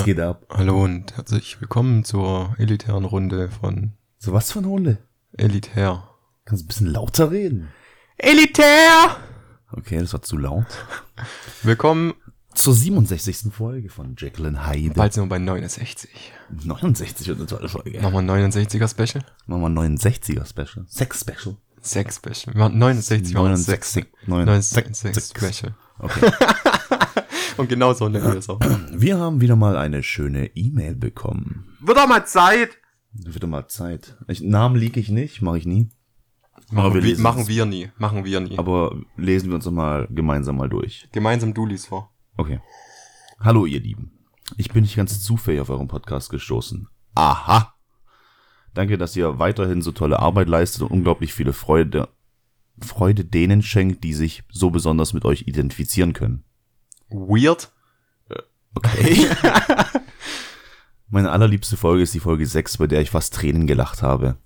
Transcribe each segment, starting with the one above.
Was geht ab? Hallo und herzlich willkommen zur elitären Runde von So was für eine Runde? Elitär. Kannst du ein bisschen lauter reden? Elitär! Okay, das war zu laut. Willkommen, Zur 67. Folge von Jacqueline Hyde. bald sind wir bei 69. 69 und eine tolle Folge. Ein 69er Special? Ein 69er Special. Sex Special. Sex Special. Wir machen 69, wir machen Sex. 69. 69 Special. Okay. Und genau so nennen wir es auch. Wir haben wieder mal eine schöne E-Mail bekommen. Wird doch mal Zeit! Wird doch mal Zeit. Ich, Namen liege ich nicht, mache ich nie. Machen, wir wir, lesen machen wir nie. Machen wir nie. Aber lesen wir uns doch mal gemeinsam mal durch. Gemeinsam du liest vor. Okay. Hallo, ihr Lieben. Ich bin nicht ganz zufällig auf euren Podcast gestoßen. Aha. Danke, dass ihr weiterhin so tolle Arbeit leistet und unglaublich viele Freude, Freude denen schenkt, die sich so besonders mit euch identifizieren können. Weird? Okay. Meine allerliebste Folge ist die Folge 6, bei der ich fast Tränen gelacht habe.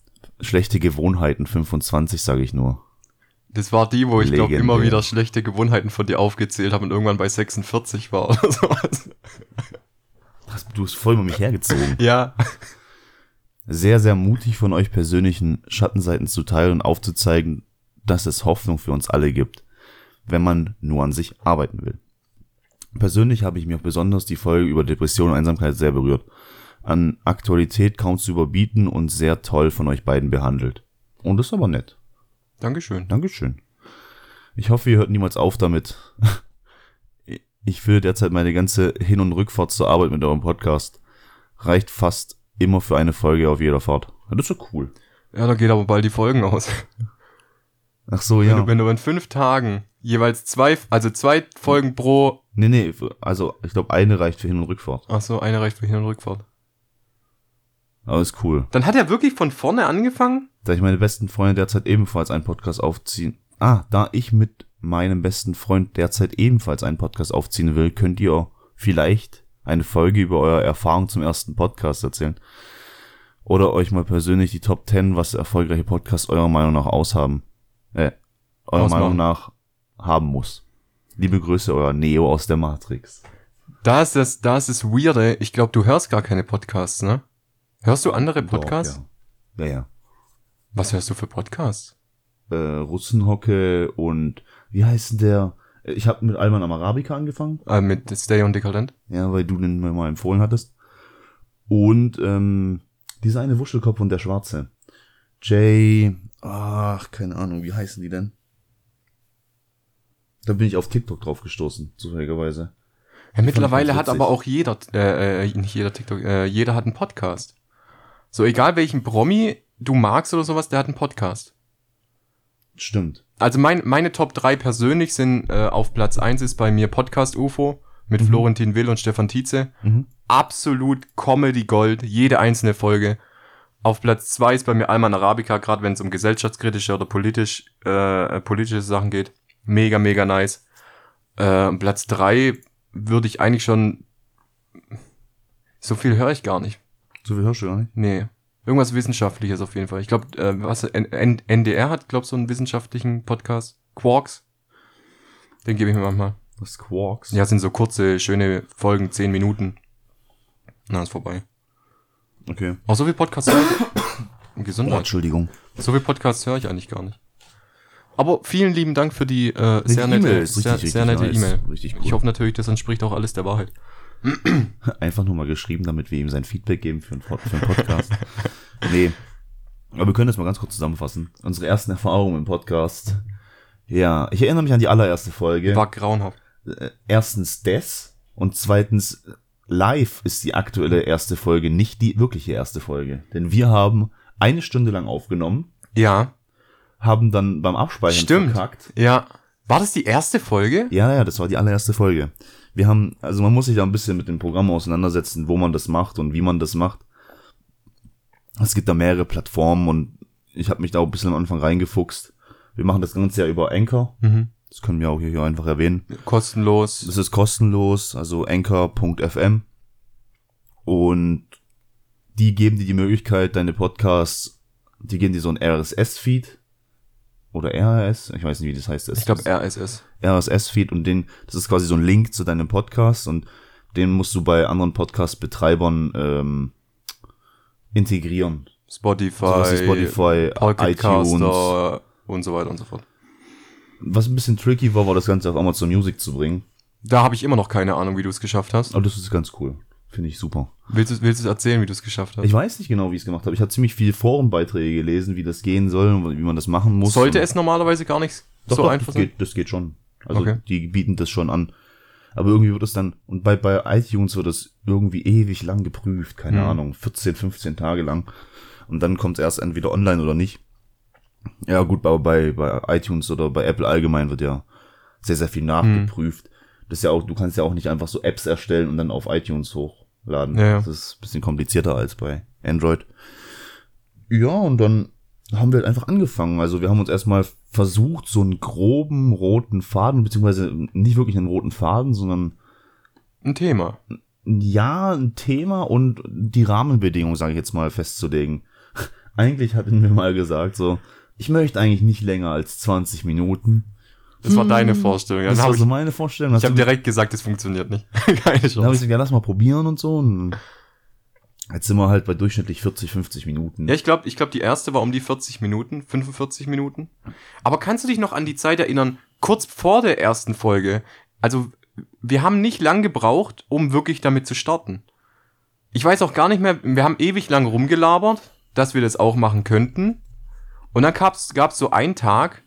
Schlechte Gewohnheiten 25, sage ich nur. Das war die, wo ich glaube immer wieder schlechte Gewohnheiten von dir aufgezählt habe und irgendwann bei 46 war oder sowas. Das- Du hast voll über mich hergezogen. Ja. sehr, sehr mutig von euch persönlichen Schattenseiten zu teilen und aufzuzeigen, dass es Hoffnung für uns alle gibt, wenn man nur an sich arbeiten will. Persönlich habe ich mir auch besonders die Folge über Depression und Einsamkeit sehr berührt. An Aktualität kaum zu überbieten und sehr toll von euch beiden behandelt. Und das ist aber nett. Dankeschön. Dankeschön. Ich hoffe, ihr hört niemals auf damit. Ich fühle derzeit meine ganze Hin- und Rückfahrt zur Arbeit mit eurem Podcast. Reicht fast immer für eine Folge auf jeder Fahrt. Das ist doch cool. Ja, da geht aber bald die Folgen aus. Ach so, Wenn, ja. du, wenn du in fünf Tagen jeweils zwei, also zwei Folgen pro, Nee, nee, also ich glaube, eine reicht für Hin- und Rückfahrt. ach so, eine reicht für Hin- und Rückfahrt. Aber ist cool. Dann hat er wirklich von vorne angefangen? Da ich meine besten Freunde derzeit ebenfalls einen Podcast aufziehen. Ah, da ich mit meinem besten Freund derzeit ebenfalls einen Podcast aufziehen will, könnt ihr vielleicht eine Folge über eure Erfahrung zum ersten Podcast erzählen. Oder euch mal persönlich die Top 10, was erfolgreiche Podcasts eurer Meinung nach aushaben. Äh, eurer Ausmachen. Meinung nach haben muss. Liebe Grüße, euer Neo aus der Matrix. Da ist das, da ist das Weirde. Ich glaube, du hörst gar keine Podcasts, ne? Hörst du andere Podcasts? Doch, ja. ja, ja. Was hörst du für Podcasts? Äh, Russenhocke und wie heißt denn der? Ich habe mit Alman am Arabica angefangen. Äh, mit Stay on Decadent? Ja, weil du den mir mal empfohlen hattest. Und ähm, dieser eine Wuschelkopf und der Schwarze. Jay, ach, keine Ahnung, wie heißen die denn? Da bin ich auf TikTok drauf gestoßen, zufälligerweise. Ja, mittlerweile hat aber auch jeder, äh, äh, nicht jeder TikTok, äh, jeder hat einen Podcast. So egal welchen Promi du magst oder sowas, der hat einen Podcast. Stimmt. Also mein, meine Top 3 persönlich sind äh, auf Platz 1 ist bei mir Podcast UFO mit Florentin Will und Stefan Tietze. Mhm. Absolut Comedy Gold, jede einzelne Folge. Auf Platz 2 ist bei mir Alman Arabica, gerade wenn es um gesellschaftskritische oder politisch, äh, politische Sachen geht. Mega, mega nice. Äh, Platz 3 würde ich eigentlich schon. So viel höre ich gar nicht. So viel hörst du gar nicht? Nee. Irgendwas Wissenschaftliches auf jeden Fall. Ich glaube, äh, was N N NDR hat, glaube so einen wissenschaftlichen Podcast. Quarks. Den gebe ich mir manchmal. Das Quarks. Ja, sind so kurze, schöne Folgen, 10 Minuten. Na, ist vorbei. Okay. Auch so viel Podcasts höre ich. Oh, Gesundheit. Entschuldigung. So viel Podcasts höre ich eigentlich gar nicht. Aber vielen lieben Dank für die äh, sehr nette, ist richtig, sehr, richtig sehr nette nice. E-Mail. Richtig cool. Ich hoffe natürlich, das entspricht auch alles der Wahrheit. Einfach nur mal geschrieben, damit wir ihm sein Feedback geben für einen, für einen Podcast. nee. Aber wir können das mal ganz kurz zusammenfassen. Unsere ersten Erfahrungen im Podcast. Ja, ich erinnere mich an die allererste Folge. War grauenhaft. Äh, Erstens das und zweitens live ist die aktuelle erste Folge nicht die wirkliche erste Folge. Denn wir haben eine Stunde lang aufgenommen, Ja, haben dann beim Abspeichern Stimmt. verkackt. ja. War das die erste Folge? Ja, ja, das war die allererste Folge. Wir haben, also man muss sich da ein bisschen mit dem Programm auseinandersetzen, wo man das macht und wie man das macht. Es gibt da mehrere Plattformen und ich habe mich da auch ein bisschen am Anfang reingefuchst. Wir machen das Ganze ja über Anchor. Mhm. Das können wir auch hier einfach erwähnen. Kostenlos. Das ist kostenlos, also anchor.fm. Und die geben dir die Möglichkeit, deine Podcasts, die geben dir so ein RSS-Feed oder RRS, ich weiß nicht, wie das heißt. Ich glaube RSS. RSS-Feed und den, das ist quasi so ein Link zu deinem Podcast und Den musst du bei anderen Podcast-Betreibern ähm, integrieren. Spotify, wie Spotify, Pocket iTunes. Und so weiter und so fort. Was ein bisschen tricky war, war das Ganze auf Amazon Music zu bringen. Da habe ich immer noch keine Ahnung, wie du es geschafft hast. Aber das ist ganz cool. Finde ich super. Willst du, willst du erzählen, wie du es geschafft hast? Ich weiß nicht genau, wie ich es gemacht habe. Ich habe ziemlich viele Forenbeiträge gelesen, wie das gehen soll und wie man das machen muss. Sollte es normalerweise gar nicht Doch, so doch, einfach das sein? geht, das geht schon. Also Okay. die bieten das schon an. Aber irgendwie wird es dann, und bei, bei iTunes wird es irgendwie ewig lang geprüft, keine Hm. Ahnung, 14, 15 Tage lang. Und dann kommt es erst entweder online oder nicht. Ja gut, aber bei, bei iTunes oder bei Apple allgemein wird ja sehr, sehr viel nachgeprüft. Das ist ja auch, du kannst ja auch nicht einfach so Apps erstellen und dann auf iTunes hochladen. Ja, ja. Das ist ein bisschen komplizierter als bei Android. Ja, und dann haben wir halt einfach angefangen. Also wir haben uns erstmal versucht, so einen groben roten Faden, beziehungsweise nicht wirklich einen roten Faden, sondern Ein Thema. ja, ein Thema und die Rahmenbedingungen, sage ich jetzt mal, festzulegen. Eigentlich hatten wir mal gesagt, so, ich möchte eigentlich nicht länger als 20 Minuten. Das war deine Vorstellung. Dann Das war habe ich, so meine Vorstellung. ich hab Dann habe direkt gesagt, das funktioniert nicht. Keine hab ich Chance. gesagt, ja, lass mal probieren und so. Und jetzt sind wir halt bei durchschnittlich 40, 50 Minuten. Ja, ich glaube, ich glaub, die erste war um die 40 Minuten, 45 Minuten. Aber kannst du dich noch an die Zeit erinnern, kurz vor der ersten Folge? Also, wir haben nicht lang gebraucht, um wirklich damit zu starten. Ich weiß auch gar nicht mehr, wir haben ewig lang rumgelabert, dass wir das auch machen könnten. Und dann gab's, gab's so einen Tag,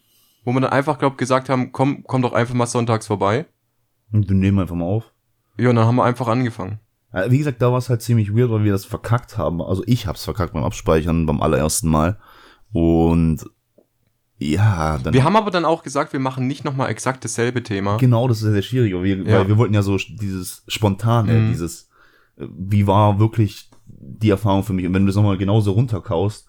wo wir dann einfach, glaub, gesagt haben, komm, komm doch einfach mal sonntags vorbei. Und wir nehmen einfach mal auf. Ja, und dann haben wir einfach angefangen. Ja, Wie gesagt, da war es halt ziemlich weird, weil wir das verkackt haben. Also ich hab's verkackt beim Abspeichern beim allerersten Mal. Und ja, dann Wir haben aber dann auch gesagt, wir machen nicht nochmal exakt dasselbe Thema. genau, das ist sehr, sehr schwierig, weil wir, Ja. weil wir wollten ja so dieses spontane, Mhm. dieses, äh, wie war wirklich die Erfahrung für mich? Und wenn du das nochmal genauso runterkaust,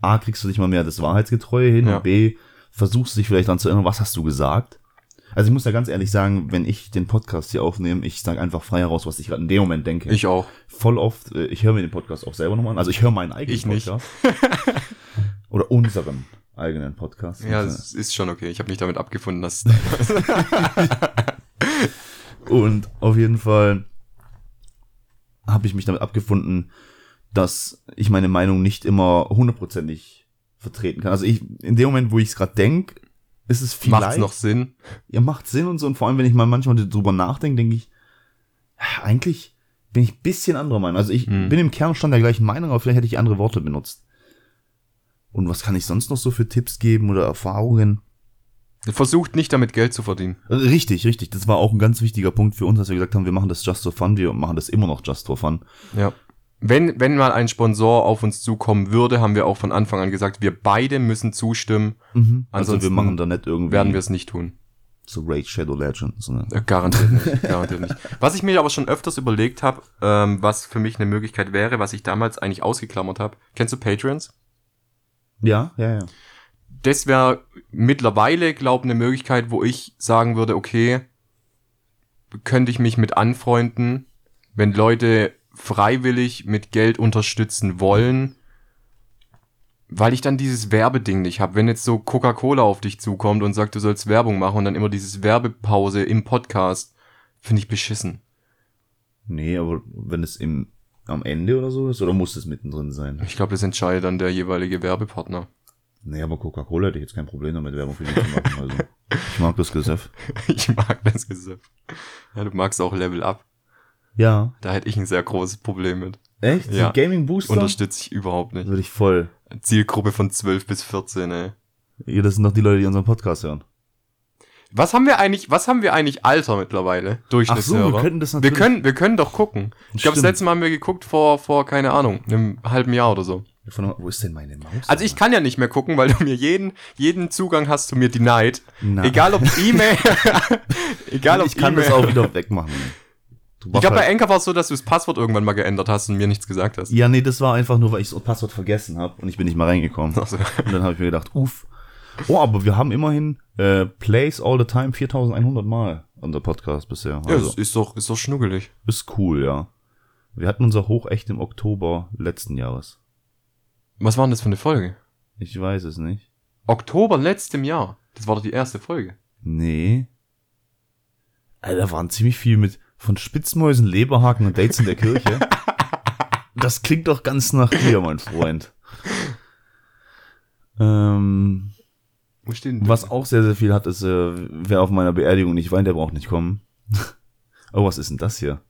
A, kriegst du nicht mal mehr das Wahrheitsgetreue hin Ja. und B, versuchst du dich vielleicht daran zu erinnern, was hast du gesagt? Also ich muss ja ganz ehrlich sagen, wenn ich den Podcast hier aufnehme, ich sage einfach frei heraus, was ich gerade in dem Moment denke. Ich auch. voll oft, äh, ich höre mir den Podcast auch selber nochmal an. Also ich höre meinen eigenen Ich nicht. Podcast. Oder unseren eigenen Podcast. Ja, es ist schon okay. Ich habe mich damit abgefunden, dass Und auf jeden Fall habe ich mich damit abgefunden, dass ich meine Meinung nicht immer hundertprozentig vertreten kann. Also ich, in dem Moment, wo ich es gerade denke, ist es vielleicht, macht's noch Sinn. ja, macht Sinn und so. Und vor allem, wenn ich mal manchmal drüber nachdenke, denke ich, eigentlich bin ich ein bisschen anderer Meinung. Also ich Hm. bin im Kernstand der gleichen Meinung, aber vielleicht hätte ich andere Worte benutzt. Und was kann ich sonst noch so für Tipps geben oder Erfahrungen? Versucht nicht damit Geld zu verdienen. Richtig, richtig. Das war auch ein ganz wichtiger Punkt für uns, dass wir gesagt haben, wir machen das just for fun, wir machen das immer noch just for fun. Ja. Wenn, wenn mal ein Sponsor auf uns zukommen würde, haben wir auch von Anfang an gesagt, wir beide müssen zustimmen, Mhm. Also Ansonsten wir machen da nicht irgendwie werden wir es nicht tun. so Raid Shadow Legends. Ne? Äh, Garantiert nicht. garantiert nicht. Was ich mir aber schon öfters überlegt habe, ähm, was für mich eine Möglichkeit wäre, was ich damals eigentlich ausgeklammert habe. Kennst du Patreons? Ja, ja, ja. Das wäre mittlerweile, glaube eine Möglichkeit, wo ich sagen würde, okay, könnte ich mich mit anfreunden, wenn Leute freiwillig mit Geld unterstützen wollen, weil ich dann dieses Werbeding nicht habe. Wenn jetzt so Coca-Cola auf dich zukommt und sagt, du sollst Werbung machen und dann immer dieses Werbepause im Podcast, finde ich beschissen. Nee, aber wenn es im am Ende oder so ist, oder muss es mittendrin sein? Ich glaube, das entscheidet dann der jeweilige Werbepartner. Nee, aber Coca-Cola hätte ich jetzt kein Problem damit, Werbung für die zu machen. Also, ich mag das Gesöff. Ich mag das Gesöff. Ja, du magst auch Level Up. Ja. Da hätte ich ein sehr großes Problem mit. Echt? Ja. So Gaming Booster? Unterstütze ich überhaupt nicht. Würde ich voll. Zielgruppe von 12 bis 14, ey. Ja, das sind doch die Leute, die unseren Podcast hören. Was haben wir eigentlich, was haben wir eigentlich Alter mittlerweile? Ach so, Durchschnittshörer. wir könnten das wir natürlich. können, wir können doch gucken. Ich glaube, das letzte Mal haben wir geguckt vor, vor, keine Ahnung, einem halben Jahr oder so. Von, wo ist denn meine Maus? Also ich kann ja nicht mehr gucken, weil du mir jeden, jeden Zugang hast zu mir denied. Na. Egal ob E-Mail, egal ob ich kann das E-Mail. auch wieder wegmachen. Ich glaube, bei halt- Anchor war es so, dass du das Passwort irgendwann mal geändert hast und mir nichts gesagt hast. Ja, nee, das war einfach nur, weil ich das Passwort vergessen habe und ich bin nicht mal reingekommen. Ach so. Und dann habe ich mir gedacht, uff. Oh, aber wir haben immerhin äh, Plays all the time 4100 Mal unser Podcast bisher. Ja, Also, das ist doch, ist doch schnuggelig. ist cool, ja. Wir hatten unser Hoch echt im Oktober letzten Jahres. Was war denn das für eine Folge? Ich weiß es nicht. Oktober letztem Jahr. Das war doch die erste Folge. Nee. Alter, da waren ziemlich viel mit Von Spitzmäusen, Leberhaken und Dates in der Kirche. Das klingt doch ganz nach dir, mein Freund. Ähm, was auch sehr, sehr viel hat, ist, äh, wer auf meiner Beerdigung nicht weint, der braucht nicht kommen. oh, was ist denn das hier?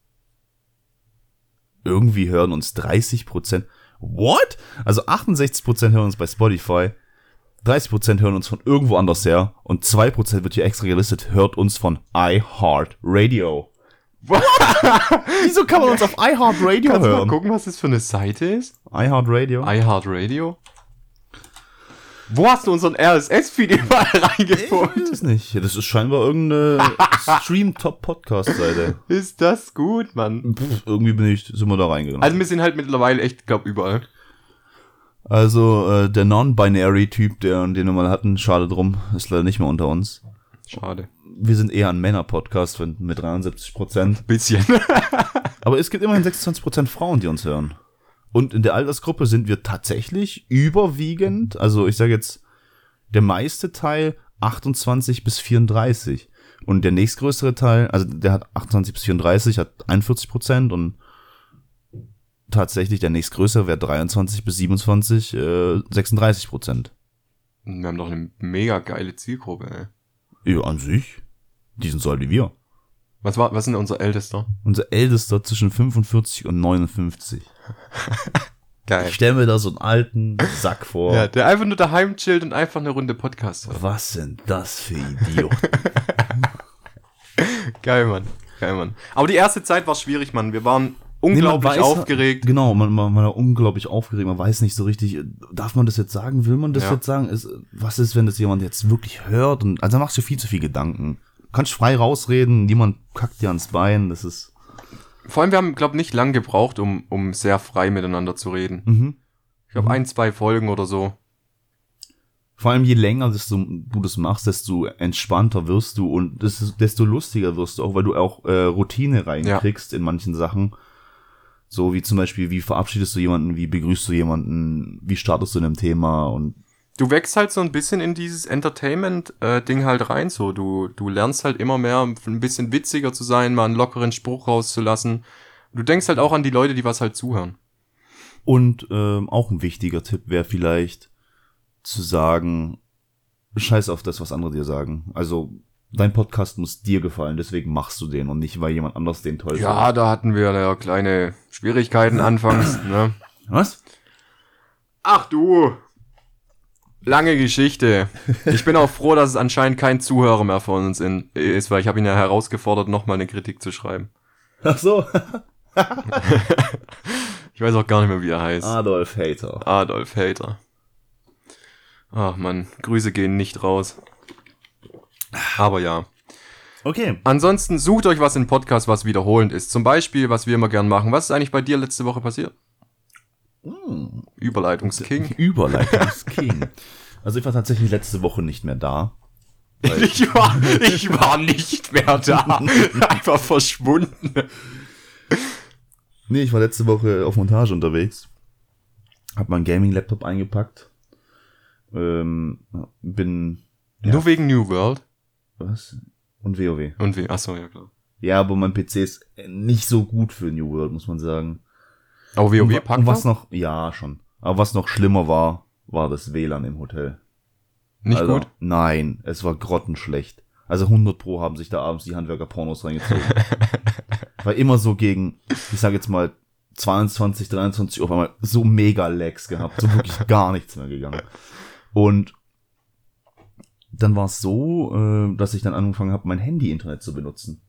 Irgendwie hören uns 30 Prozent. What? Also 68 Prozent hören uns bei Spotify, 30 Prozent hören uns von irgendwo anders her und 2 Prozent wird hier extra gelistet, hört uns von iHeartRadio. Wieso kann man uns auf iHeartRadio Kannst du mal hören? gucken, was das für eine Seite ist? iHeartRadio? iHeartRadio? Wo hast du unseren RSS-Feed überall Ich reingefunden? weiß es nicht. Das ist scheinbar irgendeine Stream-Top-Podcast-Seite. Ist das gut, Mann? Pff, irgendwie bin ich, sind wir da reingegangen. Also wir sind halt mittlerweile echt, glaub, überall. Also äh, der Non-Binary-Typ, der, den wir mal hatten, schade drum, ist leider nicht mehr unter uns. Schade. Wir sind eher ein Männer-Podcast mit 73 Prozent. Bisschen. Aber es gibt immerhin 26 Prozent Frauen, die uns hören. Und in der Altersgruppe sind wir tatsächlich überwiegend, also ich sage jetzt, der meiste Teil 28 bis 34. Und der nächstgrößere Teil, also der hat 28 bis 34, hat 41 Prozent und tatsächlich der nächstgrößere wäre 23 bis 27, äh, 36 Prozent. Wir haben doch eine mega geile Zielgruppe, ey. Ja, an sich. Die sind so alt wie wir. Was war, was ist denn unser Ältester? Unser Ältester zwischen 45 und 59. Geil. Ich stelle mir da so einen alten Sack vor. Ja, der einfach nur daheim chillt und einfach eine Runde Podcast hört. Was sind das für Idioten? Geil, Mann. Geil, Mann. Aber die erste Zeit war schwierig, Mann. Wir waren Nee, unglaublich man weiß- aufgeregt. Genau, man, man, man war unglaublich aufgeregt. Man weiß nicht so richtig, darf man das jetzt sagen? Will man das Ja. jetzt sagen? Ist, was ist, wenn das jemand jetzt wirklich hört? Und, also machst du viel zu viel Gedanken. Du kannst frei rausreden, niemand kackt dir ans Bein. Das ist. Vor allem, wir haben, glaube nicht lang gebraucht, um, um sehr frei miteinander zu reden. Mhm. Ich glaube, ein, zwei Folgen oder so. Vor allem je länger desto, du das machst, desto entspannter wirst du und desto lustiger wirst du auch, weil du auch äh, Routine reinkriegst in manchen Sachen. So wie zum Beispiel, wie verabschiedest du jemanden, wie begrüßt du jemanden, wie startest du in einem Thema und Du wächst halt so ein bisschen in dieses Entertainment-Ding halt rein, so. Du, du lernst halt immer mehr, ein bisschen witziger zu sein, mal einen lockeren Spruch rauszulassen. Du denkst halt auch an die Leute, die was halt zuhören. Und ähm, auch ein wichtiger Tipp wäre vielleicht zu sagen, scheiß auf das, was andere dir sagen. Also dein Podcast muss dir gefallen, deswegen machst du den und nicht, weil jemand anders den toll Ja, da hatten wir ja kleine Schwierigkeiten anfangs, ne? Was? Ach du! Lange Geschichte. Ich bin auch froh, dass es anscheinend kein Zuhörer mehr von uns in, ist, weil ich habe ihn ja herausgefordert, nochmal eine Kritik zu schreiben. Ach so. Ich weiß auch gar nicht mehr, wie er heißt. Adolf Hater. Adolf Hater. Ach man, Grüße gehen nicht raus. Aber ja. Okay. Ansonsten sucht euch was in Podcast, was wiederholend ist. Zum Beispiel, was wir immer gern machen. Was ist eigentlich bei dir letzte Woche passiert? Überleitungsking. Überleitungsking. also ich war tatsächlich letzte Woche nicht mehr da. Ich war, ich war nicht mehr da. Einfach verschwunden. Nee, ich war letzte Woche auf Montage unterwegs. Hab meinen Gaming-Laptop eingepackt. Ähm, bin. Ja. Nur wegen New World. Was? Und WoW. Und wie? Achso, ja klar. Ja, aber mein PC ist nicht so gut für New World, muss man sagen. Aber WoW packt und was noch, ja, schon. Aber was noch schlimmer war, war das WLAN im Hotel. Nicht also, gut? Nein, es war grottenschlecht. Also 100 Pro haben sich da abends die Handwerker Pornos reingezogen. war immer so gegen, ich sag jetzt mal 22, 23 Uhr auf einmal so mega Lags gehabt, so wirklich gar nichts mehr gegangen. Und dann war es so, äh, dass ich dann angefangen habe, mein Handy-Internet zu benutzen.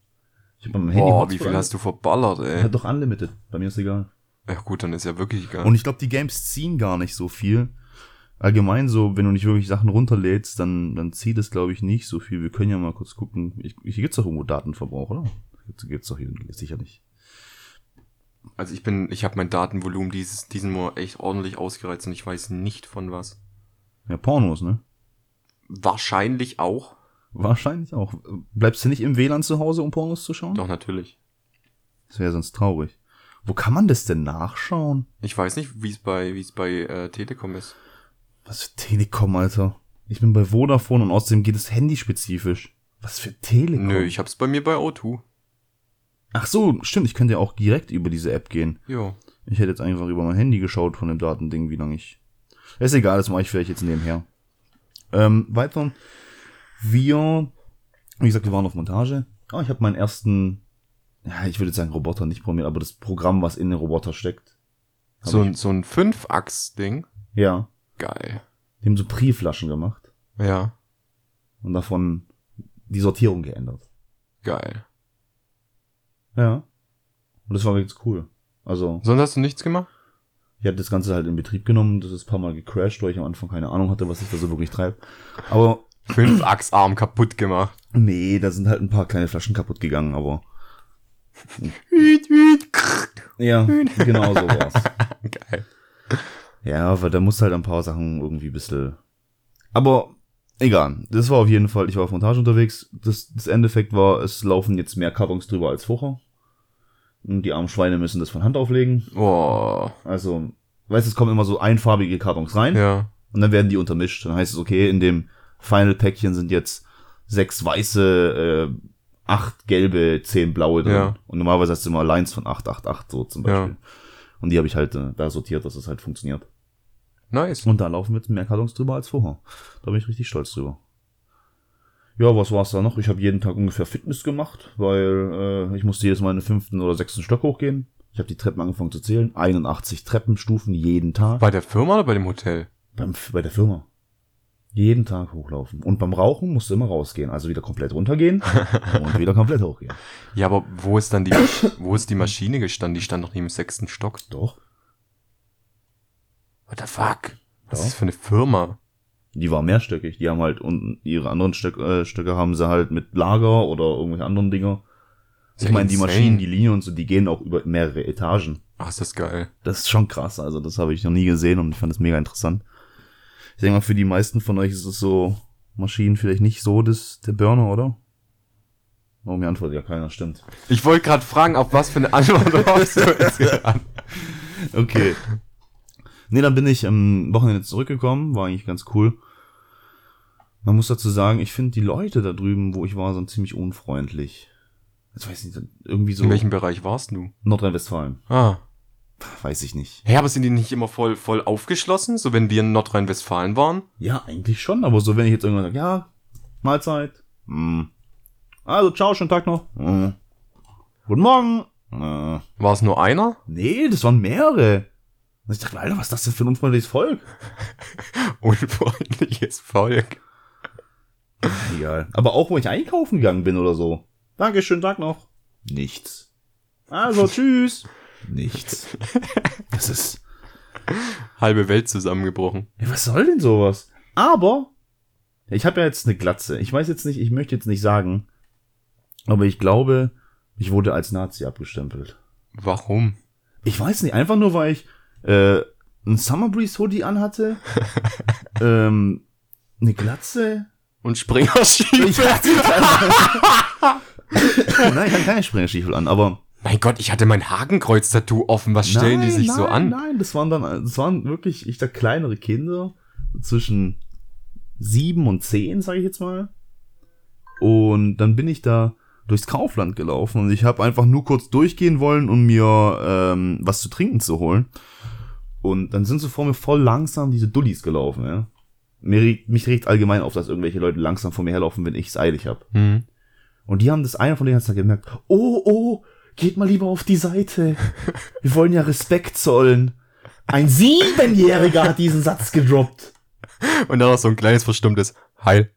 Ich habe mein Handy Boah, wie viel hast du verballert, ey? Hat doch unlimited. Bei mir ist egal. Ja gut, dann ist ja wirklich egal. Und ich glaube, die Games ziehen gar nicht so viel. Allgemein so, wenn du nicht wirklich Sachen runterlädst, dann, dann zieht es, glaube ich, nicht so viel. Wir können ja mal kurz gucken. Ich, hier gibt's doch irgendwo Datenverbrauch, oder? Gibt's, gibt's doch hier sicher nicht. Also ich bin, ich habe mein Datenvolumen dieses, diesen Monat echt ordentlich ausgereizt und ich weiß nicht von was. Ja, Pornos, ne? Wahrscheinlich auch. Wahrscheinlich auch. Bleibst du nicht im WLAN zu Hause, um Pornos zu schauen? Doch, natürlich. Das wäre sonst traurig. Wo kann man das denn nachschauen? Ich weiß nicht, wie es bei, wie es bei äh, Telekom ist. Was für Telekom, Alter? Ich bin bei Vodafone und außerdem geht es handyspezifisch. Was für Telekom? Nö, ich hab's bei mir bei O2. Ach so, stimmt, ich könnte ja auch direkt über diese App gehen. Jo. Ich hätte jetzt einfach über mein Handy geschaut von dem Datending, wie lange ich. Ist egal, das mache ich vielleicht jetzt nebenher. Ähm, weiter. Wir, wie gesagt, wir waren auf Montage. Ah, ich habe meinen ersten, ja, ich würde jetzt sagen Roboter nicht programmiert, aber das Programm, was in den Roboter steckt. So ein, so ein Fünfachs-Ding. Ja. Geil. Die haben so Briefflaschen gemacht Ja. und davon die Sortierung geändert. Geil. Ja. Und das war wirklich cool. Also, Sonst hast du nichts gemacht? ich hatte das Ganze halt in Betrieb genommen, das ist ein paar Mal gecrashed, weil ich am Anfang keine Ahnung hatte, was ich da so wirklich treibe. Aber Fünfachsarm kaputt gemacht. nee, da sind halt ein paar kleine Flaschen kaputt gegangen, aber ja, genau so war's. Geil. Ja, aber da musst halt ein paar Sachen irgendwie ein bisschen. Aber egal. Das war auf jeden Fall, ich war auf Montage unterwegs. Das, das Endeffekt war, es laufen jetzt mehr Kartons drüber als vorher. Und die armen Schweine müssen das von Hand auflegen. Boah. Also, weißt du, es kommen immer so einfarbige Kartons rein Ja. und dann werden die untermischt. Dann heißt es, okay, in dem Final-Päckchen sind jetzt sechs weiße, äh, acht gelbe, zehn blaue drin. Ja. Und normalerweise hast du immer Lines von 888 so zum Beispiel. Ja. Und die habe ich halt äh, da sortiert, dass es halt funktioniert. Nice. Und da laufen jetzt mehr Kartons drüber als vorher. Da bin ich richtig stolz drüber. Ja, was war's da noch? Ich habe jeden Tag ungefähr Fitness gemacht, weil äh, ich musste jedes Mal in den fünften oder sechsten Stock hochgehen. Ich habe die Treppen angefangen zu zählen. 81 Treppenstufen jeden Tag. Bei der Firma oder bei dem Hotel? Beim, bei der Firma. Jeden Tag hochlaufen. Und beim Rauchen musst du immer rausgehen. Also wieder komplett runtergehen und wieder komplett hochgehen. Ja, aber wo ist dann die, wo ist die Maschine gestanden? Die stand noch nie im sechsten Stock. Doch. What the fuck? Was Ja. ist das für eine Firma? Die war mehrstöckig. Die haben halt unten ihre anderen Stück, äh, Stücke haben sie halt mit Lager oder irgendwelche anderen Dinger. Ist Ich meine, die. Maschinen, die Linien und so, die gehen auch über mehrere Etagen. Ach, ist das geil. Das ist schon krass. Also das habe ich noch nie gesehen und ich fand das mega interessant. Ich denke mal, für die meisten von euch ist es so Maschinen vielleicht nicht so das, der Burner, oder? Oh, mir antwortet ja keiner, stimmt. Ich wollte gerade fragen, auf was für eine Antwort brauchst du jetzt gerade? Okay. Nee, dann bin ich am Wochenende zurückgekommen, war eigentlich ganz cool. Man muss dazu sagen, ich finde die Leute da drüben, wo ich war, sind ziemlich unfreundlich. Jetzt weiß ich nicht, irgendwie so In welchem Bereich warst du? Nordrhein-Westfalen. Ah. Weiß ich nicht. Hä, aber sind die nicht immer voll, voll aufgeschlossen, so wenn wir in Nordrhein-Westfalen waren? Ja, eigentlich schon, aber so, wenn ich jetzt irgendwann sage, ja, Mahlzeit, hm. also ciao, schönen Tag noch, hm. guten Morgen, äh. War es nur einer? nee, das waren mehrere. Und ich dachte, Alter, was ist das denn für ein unfreundliches Volk? Unfreundliches Volk. Egal. Aber auch, wo ich einkaufen gegangen bin oder so. Danke, schönen Tag noch. Nichts. Also, tschüss. Nichts. Das ist, Halbe Welt zusammengebrochen. ja, was soll denn sowas? Aber, ich habe ja jetzt eine Glatze. Ich weiß jetzt nicht, ich möchte jetzt nicht sagen, aber ich glaube, ich wurde als Nazi abgestempelt. Warum? Ich weiß nicht, einfach nur, weil ich äh, ein Summer Breeze Hoodie anhatte, ähm, eine Glatze. Und Springerstiefel? Nein, ich hatte keine Springerstiefel an, aber Mein Gott, ich hatte mein Hakenkreuz-Tattoo offen. Was stellen die Nein, sich nein, so an? Nein, das waren dann, das waren wirklich, ich da kleinere Kinder zwischen sieben und zehn, sage ich jetzt mal. Und dann bin ich da durchs Kaufland gelaufen und ich habe einfach nur kurz durchgehen wollen, um mir ähm, was zu trinken zu holen. Und dann sind so vor mir voll langsam diese Dullis gelaufen, ja. Mir regt, mich regt allgemein auf, dass irgendwelche Leute langsam vor mir herlaufen, wenn ich es eilig habe. Hm. Und die haben das einer von denen hat dann gemerkt, oh, oh, geht mal lieber auf die Seite. Wir wollen ja Respekt zollen. Ein Siebenjähriger hat diesen Satz gedroppt. Und noch so ein kleines verstummtes Heil.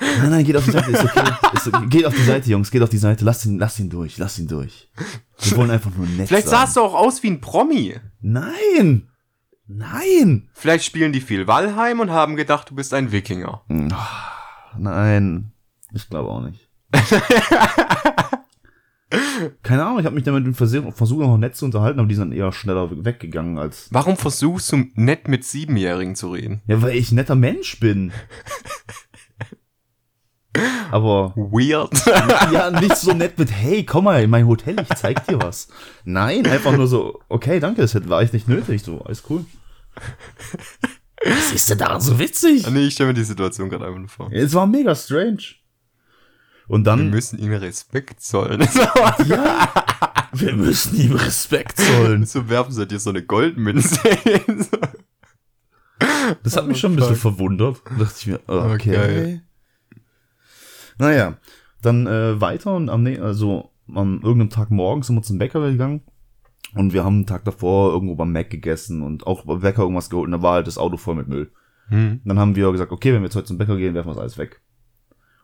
Nein, nein, geht auf die Seite, ist okay. Ist okay. Geht auf die Seite, Jungs, geht auf die Seite. Lass ihn, lass ihn durch, lass ihn durch. Wir wollen einfach nur nett Vielleicht sahst du auch aus wie ein Promi. Nein! Nein! Vielleicht spielen die viel Valheim und haben gedacht, du bist ein Wikinger. Nein. Ich glaube auch nicht. Keine Ahnung, ich habe mich damit im Versuch, versucht noch nett zu unterhalten, aber die sind eher schneller weggegangen als. Warum versuchst du nett mit Siebenjährigen zu reden? Ja, weil ich ein netter Mensch bin. Aber Weird. ja, nicht so nett mit, hey, komm mal in mein Hotel, ich zeig dir was. Nein, einfach nur so, okay, danke, das hätte- war echt nicht nötig, so, alles cool. Was ist denn daran so witzig? nee, ich stelle mir die Situation gerade einfach nur vor. Es war mega strange. Und Wir dann, müssen ihm Respekt zollen. ja, wir müssen ihm Respekt zollen. so werfen sie dir so eine Goldmünze. Das hat mich schon ein bisschen verwundert. Da dachte ich mir, okay. Okay. Naja, dann äh, weiter und am, also am irgendeinem Tag morgens sind wir zum Bäcker gegangen und wir haben einen Tag davor irgendwo beim Mac gegessen und auch beim Bäcker irgendwas geholt und da war halt das Auto voll mit Müll. hm. Dann haben wir gesagt, okay, wenn wir jetzt heute zum Bäcker gehen, werfen wir das alles weg.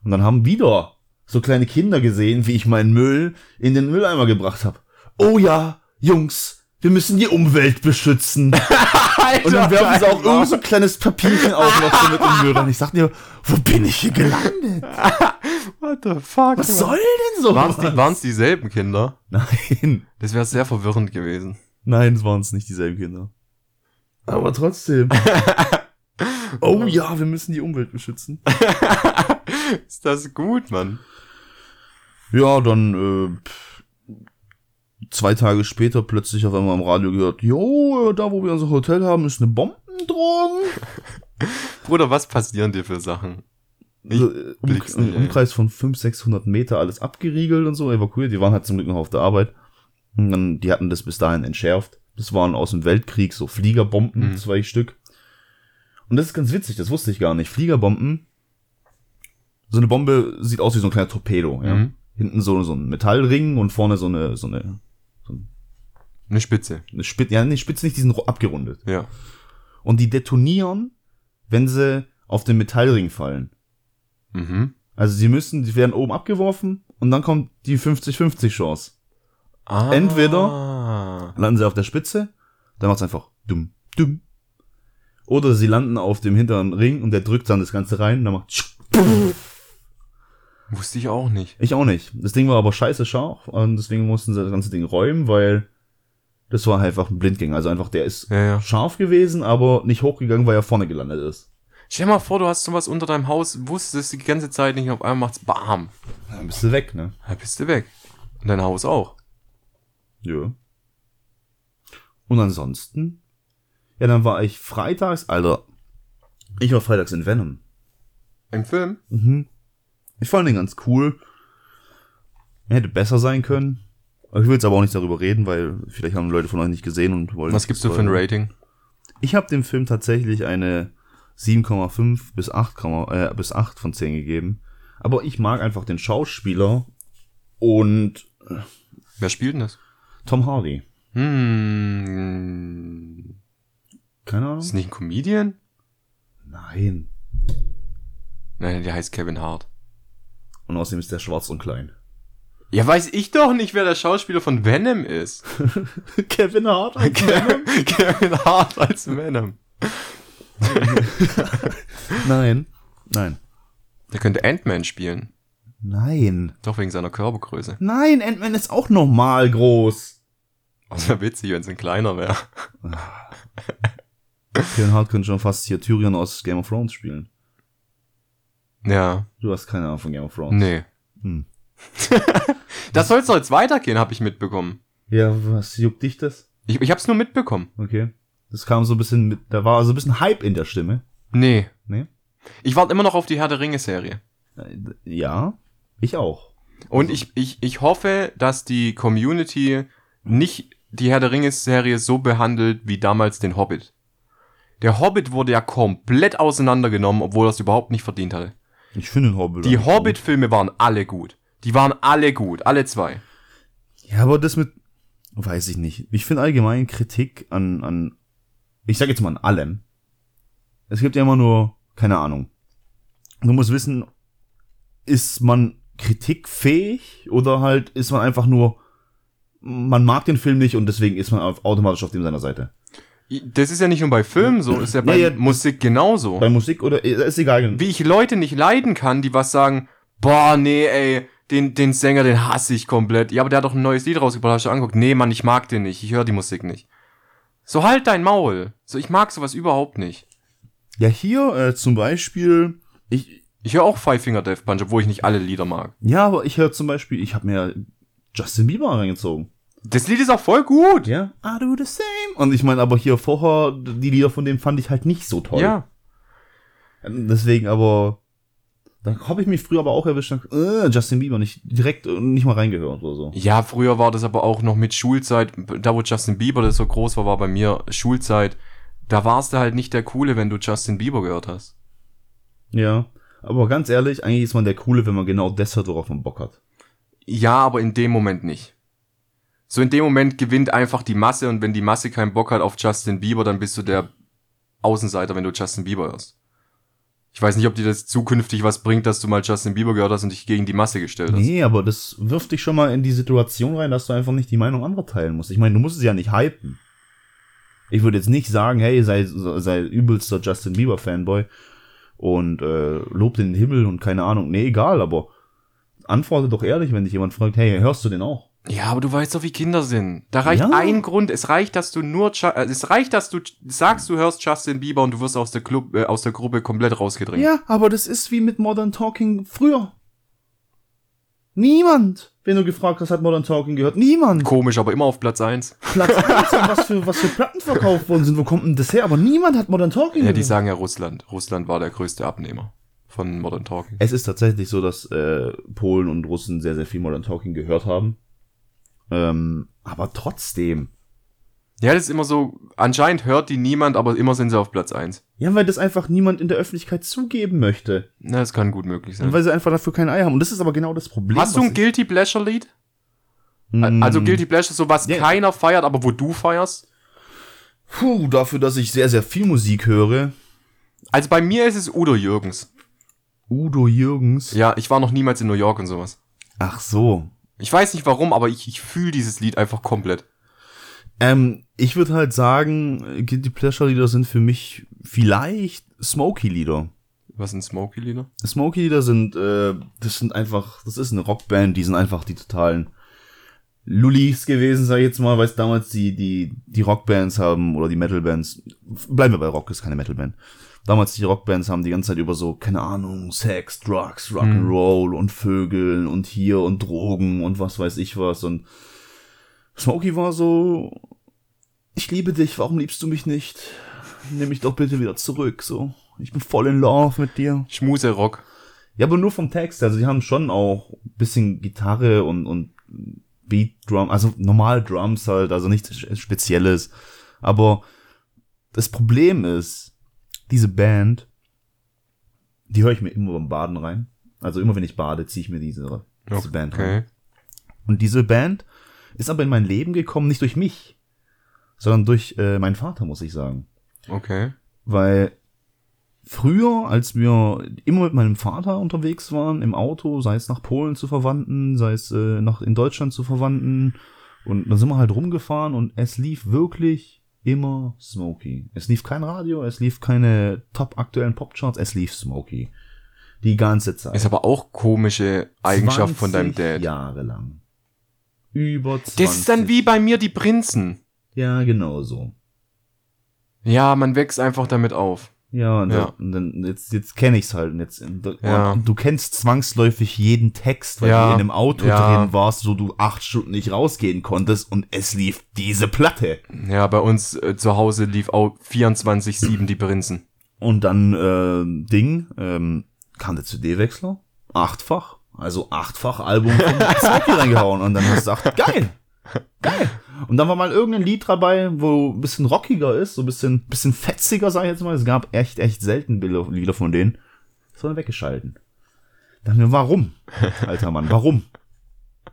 Und dann haben wieder so kleine Kinder gesehen, wie ich meinen Müll in den Mülleimer gebracht habe. Oh ja, Jungs, wir müssen die Umwelt beschützen. Und dann werfen sie auch irgend so ein kleines Papierchen auch noch so mit im Müll rein. Ich sag dir, wo bin ich hier gelandet? What the fuck? Was soll denn so? Waren's die, waren's dieselben Kinder? Nein, Das wäre sehr verwirrend gewesen. nein, es waren es nicht dieselben Kinder. Aber trotzdem. Oh ja, wir müssen die Umwelt beschützen. Ist das gut, Mann? Ja, dann äh, zwei Tage später plötzlich auf einmal am Radio gehört, jo, äh, da wo wir unser Hotel haben, ist eine Bombendrohung. Bruder, was passieren dir für Sachen? Ich Also, äh, um, Im nicht, ey. Umkreis von 500, 600 Meter alles abgeriegelt und so, evakuiert. Die waren halt zum Glück noch auf der Arbeit. Und dann, die hatten das bis dahin entschärft. Das waren aus dem Weltkrieg so Fliegerbomben, Mhm. zwei Stück. Und das ist ganz witzig, das wusste ich gar nicht. Fliegerbomben, so eine Bombe sieht aus wie so ein kleiner Torpedo, ja. Mhm. Hinten so, so ein Metallring und vorne so eine, so eine, Eine Spitze. eine Spitze, ja, nee, Spitze nicht, die sind abgerundet. Ja. Und die detonieren, wenn sie auf den Metallring fallen. Mhm. Also sie müssen, die werden oben abgeworfen und dann kommt die 50-50 Chance. Ah. Entweder- Landen sie auf der Spitze, dann macht's einfach dumm, dumm. Oder sie landen auf dem hinteren Ring und der drückt dann das Ganze rein und dann macht Wusste ich auch nicht. Ich auch nicht. Das Ding war aber scheiße scharf und deswegen mussten sie das ganze Ding räumen, weil das war einfach ein Blindgänger. Also einfach, der ist Ja, ja. scharf gewesen, aber nicht hochgegangen, weil er vorne gelandet ist. Stell dir mal vor, du hast sowas unter deinem Haus, wusstest die ganze Zeit nicht, und auf einmal macht's BAM. Dann bist du weg, ne? Da bist du weg. Und dein Haus auch. Ja. Und ansonsten? Ja, dann war ich freitags, Alter. Ich war freitags in Venom. Im Film? Mhm. Ich fand den ganz cool. Er hätte besser sein können. Ich will jetzt aber auch nicht darüber reden, weil vielleicht haben Leute von euch nicht gesehen und wollen. Was gibst du für ein Rating? Ich habe dem Film tatsächlich eine 7,5 bis 8, äh, bis 8 von 10 gegeben. Aber ich mag einfach den Schauspieler und Wer spielt denn das? Tom Hardy. Hm. Keine Ahnung. Ist nicht ein Comedian? Nein. Nein, der heißt Kevin Hart. Und außerdem ist der schwarz und klein. Ja, weiß ich doch nicht, wer der Schauspieler von Venom ist. Kevin Hart. Kevin Hart als Venom. Nein. Nein. Der könnte Ant-Man spielen. Nein. Doch wegen seiner Körpergröße. Nein, Ant-Man ist auch normal groß. Das wäre witzig, wenn es ein kleiner wäre. Kevin Hart könnte schon fast hier Tyrion aus Game of Thrones spielen. Ja, Du hast keine Ahnung von Game of Thrones. nee. Hm. Das soll doch jetzt weitergehen, habe ich mitbekommen. Ja, was juckt dich das? Ich, ich hab's nur mitbekommen. Okay. Das kam so ein bisschen mit, da war so ein bisschen Hype in der Stimme. Nee. Nee? Ich warte immer noch auf die Herr der Ringe-Serie. Ja, ich auch. Und ich, ich, ich hoffe, dass die Community nicht die Herr der Ringe-Serie so behandelt wie damals den Hobbit. Der Hobbit wurde ja komplett auseinandergenommen, obwohl er es überhaupt nicht verdient hatte. Ich finde den Hobbit. Die Hobbit-Filme waren alle gut. Die waren alle gut, alle zwei. Ja, aber das mit, weiß ich nicht. Ich finde allgemein Kritik an, an, ich sag jetzt mal an allem. Es gibt ja immer nur, keine Ahnung. Du musst wissen, ist man kritikfähig oder halt ist man einfach nur, man mag den Film nicht und deswegen ist man auf, automatisch auf dem seiner Seite. Das ist ja nicht nur bei Filmen so, ist ja bei Ja, ja, Musik genauso. Bei Musik oder, ist egal. Wie ich Leute nicht leiden kann, die was sagen, boah, nee, ey, den, den Sänger, den hasse ich komplett. Ja, aber der hat doch ein neues Lied rausgebracht, hast du angeguckt. Nee, Mann, ich mag den nicht, ich höre die Musik nicht. So halt dein Maul. So, ich mag sowas überhaupt nicht. Ja, hier äh, zum Beispiel, ich, Ich höre auch Five Finger Death Punch, obwohl ich nicht alle Lieder mag. ja, aber ich höre zum Beispiel, ich habe mir Justin Bieber reingezogen. Das Lied ist auch voll gut. Ja, I do the same. Und ich meine, aber hier vorher, die Lieder von dem fand ich halt nicht so toll. Ja. Deswegen aber, Da habe ich mich früher aber auch erwischt, äh, Justin Bieber nicht direkt äh, nicht mal reingehört oder so. Ja, früher war das aber auch noch mit Schulzeit, da wo Justin Bieber das so groß war, war bei mir Schulzeit. Da warst du halt nicht der Coole, wenn du Justin Bieber gehört hast. Ja, aber ganz ehrlich, eigentlich ist man der Coole, wenn man genau das hört, worauf man Bock hat. Ja, aber in dem Moment nicht. So in dem Moment gewinnt einfach die Masse und wenn die Masse keinen Bock hat auf Justin Bieber, dann bist du der Außenseiter, wenn du Justin Bieber hörst. Ich weiß nicht, ob dir das zukünftig was bringt, dass du mal Justin Bieber gehört hast und dich gegen die Masse gestellt hast. Nee, aber das wirft dich schon mal in die Situation rein, dass du einfach nicht die Meinung anderer teilen musst. Ich meine, du musst es ja nicht hypen. Ich würde jetzt nicht sagen, hey, sei, sei übelster Justin Bieber Fanboy und äh, lob den Himmel und keine Ahnung. Nee, egal, aber antworte doch ehrlich, wenn dich jemand fragt, hey, hörst du den auch? Ja, aber du weißt doch, wie Kinder sind. Da reicht Ja. ein Grund. Es reicht, dass du nur, äh, es reicht, dass du sagst, du hörst Justin Bieber und du wirst aus der Club, äh, aus der Gruppe komplett rausgedrängt. Ja, aber das ist wie mit Modern Talking früher. Niemand, wenn du gefragt hast, hat Modern Talking gehört. Niemand. Komisch, aber immer auf Platz eins. Platz 1, was für, was für Platten verkauft worden sind. Wo kommt denn das her? Aber niemand hat Modern Talking Ja, die gehört. sagen ja Russland. Russland war der größte Abnehmer von Modern Talking. Es ist tatsächlich so, dass äh, Polen und Russen sehr, sehr viel Modern Talking gehört haben. Ähm, aber trotzdem. Ja, das ist immer so, anscheinend hört die niemand, aber immer sind sie auf Platz eins. Ja, weil das einfach niemand in der Öffentlichkeit zugeben möchte. Na, das kann gut möglich Und sein. weil sie einfach dafür kein Ei haben. Und das ist aber genau das Problem. Hast du ein Guilty Pleasure Lied? ich- Also Mm, Guilty Pleasure, so was Ja. keiner feiert, aber wo du feierst? Puh, dafür, dass ich sehr, sehr viel Musik höre. Also bei mir ist es Udo Jürgens. Udo Jürgens. Ja, ich war noch niemals in New York und sowas. Ach so. Ich weiß nicht warum, aber ich, ich fühle dieses Lied einfach komplett. Ähm, ich würde halt sagen, Guilty Pleasure Lieder sind für mich vielleicht Smokey Lieder. Was sind Smokey-Lieder? Smokey Lieder sind, äh, das sind einfach, das ist eine Rockband, die sind einfach die totalen Lullis gewesen, sag ich jetzt mal, weil es damals die, die, die Rockbands haben oder die Metalbands. Bleiben wir bei Rock, ist keine Metalband. Damals die Rockbands haben die ganze Zeit über so, keine Ahnung, Sex, Drugs, Rock'n'Roll und Vögeln und hier und Drogen und was weiß ich was und Smokey war so, ich liebe dich, warum liebst du mich nicht? Nimm mich doch bitte wieder zurück, so. Ich bin voll in love mit dir. Schmuse-Rock. Ja, aber nur vom Text. Also die haben schon auch ein bisschen Gitarre und, und Beat Drum, also normal Drums halt, also nichts Spezielles. Aber das Problem ist, diese Band, die höre ich mir immer beim Baden rein. Also immer wenn ich bade, ziehe ich mir diese, diese Band rein. Okay. Und diese Band ist aber in mein Leben gekommen, nicht durch mich, sondern durch äh, meinen Vater, muss ich sagen. Okay. Weil früher, als wir immer mit meinem Vater unterwegs waren, im Auto, sei es nach Polen zu Verwandten, sei es äh, nach in Deutschland zu Verwandten, und dann sind wir halt rumgefahren und es lief wirklich immer Smokey. Es lief kein Radio, es lief keine top aktuellen Popcharts, es lief Smokey. Die ganze Zeit. Ist aber auch komische Eigenschaft von deinem 20 Dad. Jahre lang. Über 20. Das ist dann wie bei mir die Prinzen. Ja, genau so. Ja, man wächst einfach damit auf. Ja, und, Ja. Dann jetzt, jetzt kenne ich's halt. Und jetzt, und, Ja. du kennst zwangsläufig jeden Text, weil Ja. du in einem Auto Ja. drin warst, wo du acht Stunden nicht rausgehen konntest und es lief diese Platte. Ja, bei uns äh, zu Hause lief auch 24-7 die Prinzen. Und dann ähm, Ding, ähm, kam der CD-Wechsler, achtfach, also achtfach Album von reingehauen und dann hast du gesagt, geil, geil. Und dann war mal irgendein Lied dabei, wo ein bisschen rockiger ist, so ein bisschen, bisschen fetziger, sag ich jetzt mal. Es gab echt, echt selten Lieder von denen. Das war dann weggeschalten. Dachte mir, warum, alter Mann, warum?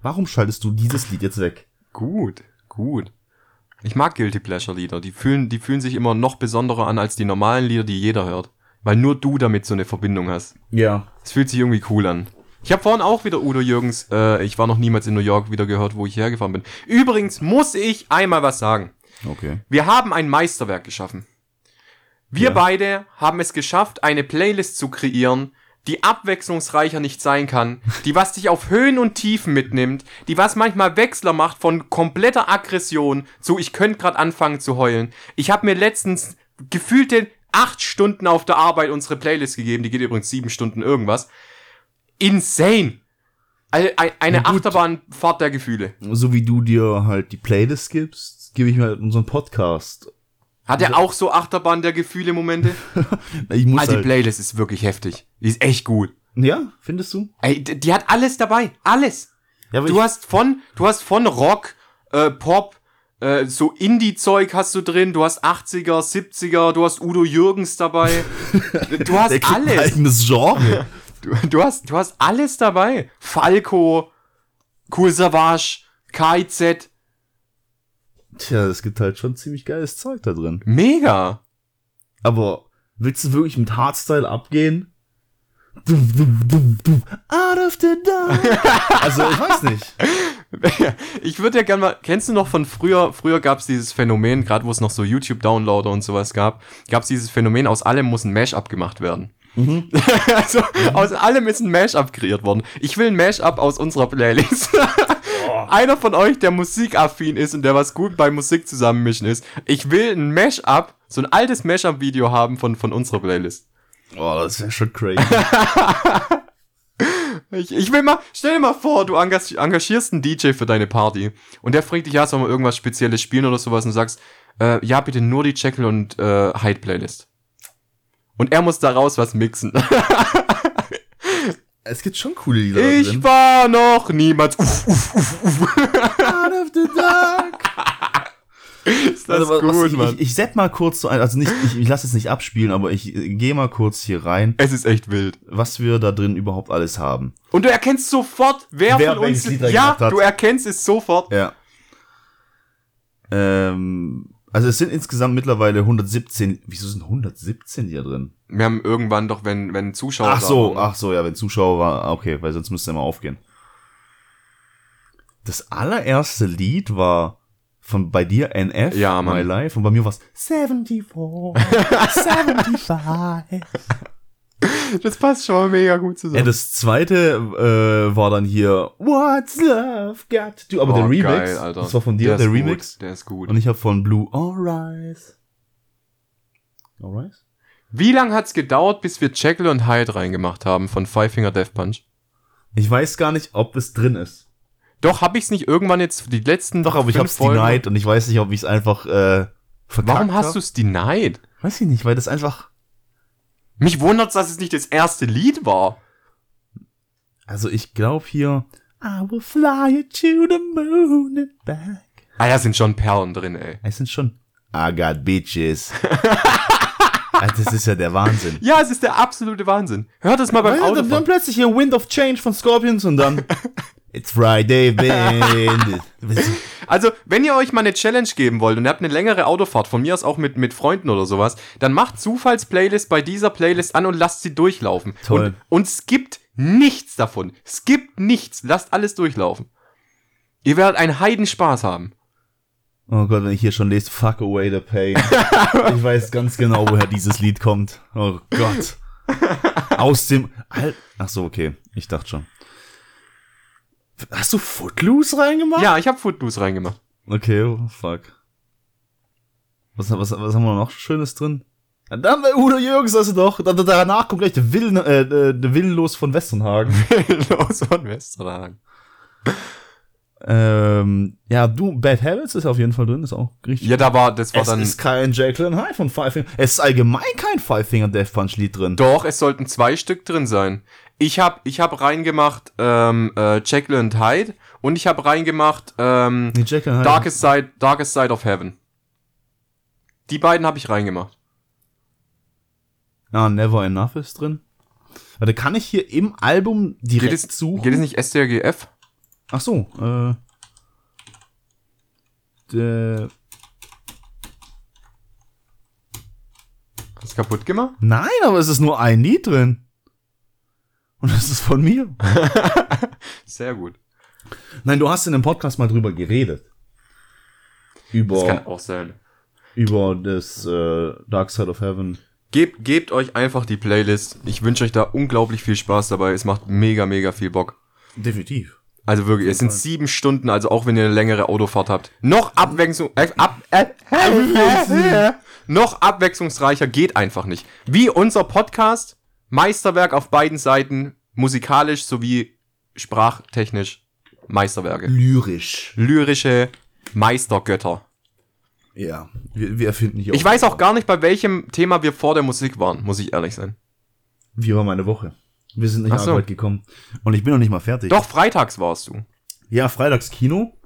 Warum schaltest du dieses Lied jetzt weg? Gut, gut. Ich mag Guilty Pleasure Lieder. Die fühlen, die fühlen sich immer noch besonderer an als die normalen Lieder, die jeder hört. Weil nur du damit so eine Verbindung hast. Ja. Es fühlt sich irgendwie cool an. Ich habe vorhin auch wieder Udo Jürgens, äh, ich war noch niemals in New York, wieder gehört, wo ich hergefahren bin. Übrigens muss ich einmal was sagen. Okay. Wir haben ein Meisterwerk geschaffen. Wir Ja. beide haben es geschafft, eine Playlist zu kreieren, die abwechslungsreicher nicht sein kann, die was dich auf Höhen und Tiefen mitnimmt, die was manchmal Wechsler macht von kompletter Aggression zu ich könnte gerade anfangen zu heulen. Ich habe mir letztens gefühlte acht Stunden auf der Arbeit unsere Playlist gegeben, die geht übrigens sieben Stunden irgendwas. Insane! Eine, eine Na gut. Achterbahnfahrt der Gefühle. So wie du dir halt die Playlist gibst, gebe ich mir halt unseren Podcast. Hat er auch so Achterbahn der Gefühle Momente? Ich muss Also die halt, Playlist ist wirklich heftig. Die ist echt gut. Ja, findest du? Ey, die hat alles dabei. Alles. Ja, Du hast von, du hast von Rock, äh, Pop, äh, so Indie-Zeug hast du drin, du hast 80er, 70er, du hast Udo Jürgens dabei. du hast der ein alles. eigenes Genre. Du, du hast, du hast alles dabei. Falco, Cool Savage, KIZ. Tja, es gibt halt schon ziemlich geiles Zeug da drin. Mega. Aber willst du wirklich mit Hardstyle abgehen? Out of the dark. also, ich weiß nicht. Ich würde ja gerne mal, kennst du noch von früher, früher gab es dieses Phänomen, gerade wo es noch so YouTube-Downloader und sowas gab, gab es dieses Phänomen, aus allem muss ein Mashup gemacht werden. also, aus allem ist ein Mashup kreiert worden. Ich will ein Mashup aus unserer Playlist. Einer von euch, der musikaffin ist und der was gut bei Musik zusammenmischen ist. Ich will ein Mashup, so ein altes Mashup-Video haben von, von unserer Playlist. Oh, das wäre schon crazy. Ich, ich will mal, stell dir mal vor, du engag- engagierst einen DJ für deine Party und der fragt dich, ja, soll man irgendwas Spezielles spielen oder sowas und du sagst, äh, ja, bitte nur die Jekyll und äh, Hyde Playlist. Und er muss daraus was mixen. es gibt schon coole Lieder Ich drin. war noch niemals. Uff, uff, uff, uff. Out of the dark. Ist das Also, gut, ich, Mann. ich, ich set mal kurz so ein, also nicht, ich, ich lasse es nicht abspielen, aber ich äh, gehe mal kurz hier rein, es ist echt wild. was wir da drin überhaupt alles haben. Und du erkennst sofort, wer, Wer von uns. Lied Ja, du erkennst es sofort. Ja. Ähm, also es sind insgesamt mittlerweile 117, wieso sind 117 hier drin? Wir haben irgendwann doch, wenn, wenn Zuschauer. Ach so, waren- ach so, ja, wenn Zuschauer war, okay, weil sonst müsste er mal aufgehen. Das allererste Lied war von bei dir NF, Ja, Mann. My Life, und bei mir war's 74, 75. Das passt schon mal mega gut zusammen. Ja, das zweite äh, war dann hier What's Love Got to Do, aber der Oh, Remix, geil, Alter. das war von dir, Der der, ist Remix. Gut, der ist gut. Und ich habe von Blue Alright. Alright? Wie lang hat's gedauert, bis wir Jekyll und Hyde reingemacht haben von Five Finger Death Punch? Ich weiß gar nicht, ob es drin ist. Doch, hab ich's nicht irgendwann jetzt die letzten Doch, aber ich hab's Folgen- denied und ich weiß nicht, ob ich es einfach äh, verkackt Warum hast hab. du's denied? Weiß ich nicht, weil das einfach. Mich wundert's, dass es nicht das erste Lied war. Also ich glaube hier. I will fly you to the moon and back. Ah, da sind schon Perlen drin, ey. Es sind schon. I got bitches. Ah, das ist ja der Wahnsinn. Ja, es ist der absolute Wahnsinn. Hört es mal beim Weil dann, dann Autofahren. plötzlich hier Wind of Change von Scorpions und dann. It's Friday, baby. Also, wenn ihr euch mal eine Challenge geben wollt und ihr habt eine längere Autofahrt, von mir aus auch mit, mit Freunden oder sowas, dann macht Zufallsplaylist bei dieser Playlist an und lasst sie durchlaufen. Toll. Und, und skippt nichts davon. Skippt nichts. Lasst alles durchlaufen. Ihr werdet einen Heidenspaß haben. Oh Gott, wenn ich hier schon lese, fuck away the pain. ich weiß ganz genau, woher dieses Lied kommt. Oh Gott. Aus dem. Al Ach so, okay. Ich dachte schon. Hast du Footloose reingemacht? Ja, ich habe Footloose reingemacht. Okay, oh, fuck. Was, was, was haben wir noch Schönes drin? Ja, Dann bei Udo Jürgens du doch. Da, da, danach kommt gleich der Willen, äh, äh, der Willenlos von Westernhagen. Los von Westerhagen. ähm, ja, du, Bad Habits ist auf jeden Fall drin, ist auch richtig. Ja, da war, das war es dann. ist kein and Hyde von Five Finger. Es ist allgemein kein Five Finger Death Punch Lied drin. Doch, es sollten zwei Stück drin sein. Ich hab, ich hab reingemacht ähm, äh, Jekyll and Hyde und ich hab reingemacht ähm, Nee. Darkest Side, Darkest Side of Heaven. Die beiden habe ich reingemacht. Ah, Never Enough ist drin. Warte, kann ich hier im Album direkt Geht es, suchen? geht es nicht STRGF? Ach so, äh. Der, Hast du kaputt gemacht? nein, aber es ist nur ein Lied drin. Und das ist von mir. Sehr gut. Nein, du hast in dem Podcast mal drüber geredet. Das Über, kann auch sein. über das äh, Dark Side of Heaven. Gebt, gebt euch einfach die Playlist. Ich wünsche euch da unglaublich viel Spaß dabei. Es macht mega, mega viel Bock. Definitiv. Also wirklich, es sind sieben Stunden, also auch wenn ihr eine längere Autofahrt habt. Noch Abwechslung, äh, ab, äh, äh, noch abwechslungsreicher geht einfach nicht. Wie unser Podcast, Meisterwerk auf beiden Seiten, musikalisch sowie sprachtechnisch Meisterwerke. Lyrisch. Lyrische Meistergötter. Ja, wir, wir erfinden hier Ich weiß auch gar nicht, bei welchem Thema wir vor der Musik waren, muss ich ehrlich sein. Wie war meine Woche? Wir sind nicht Ach so. Arbeit gekommen. Und ich bin noch nicht mal fertig. Doch, freitags warst du. Ja, freitags Kino.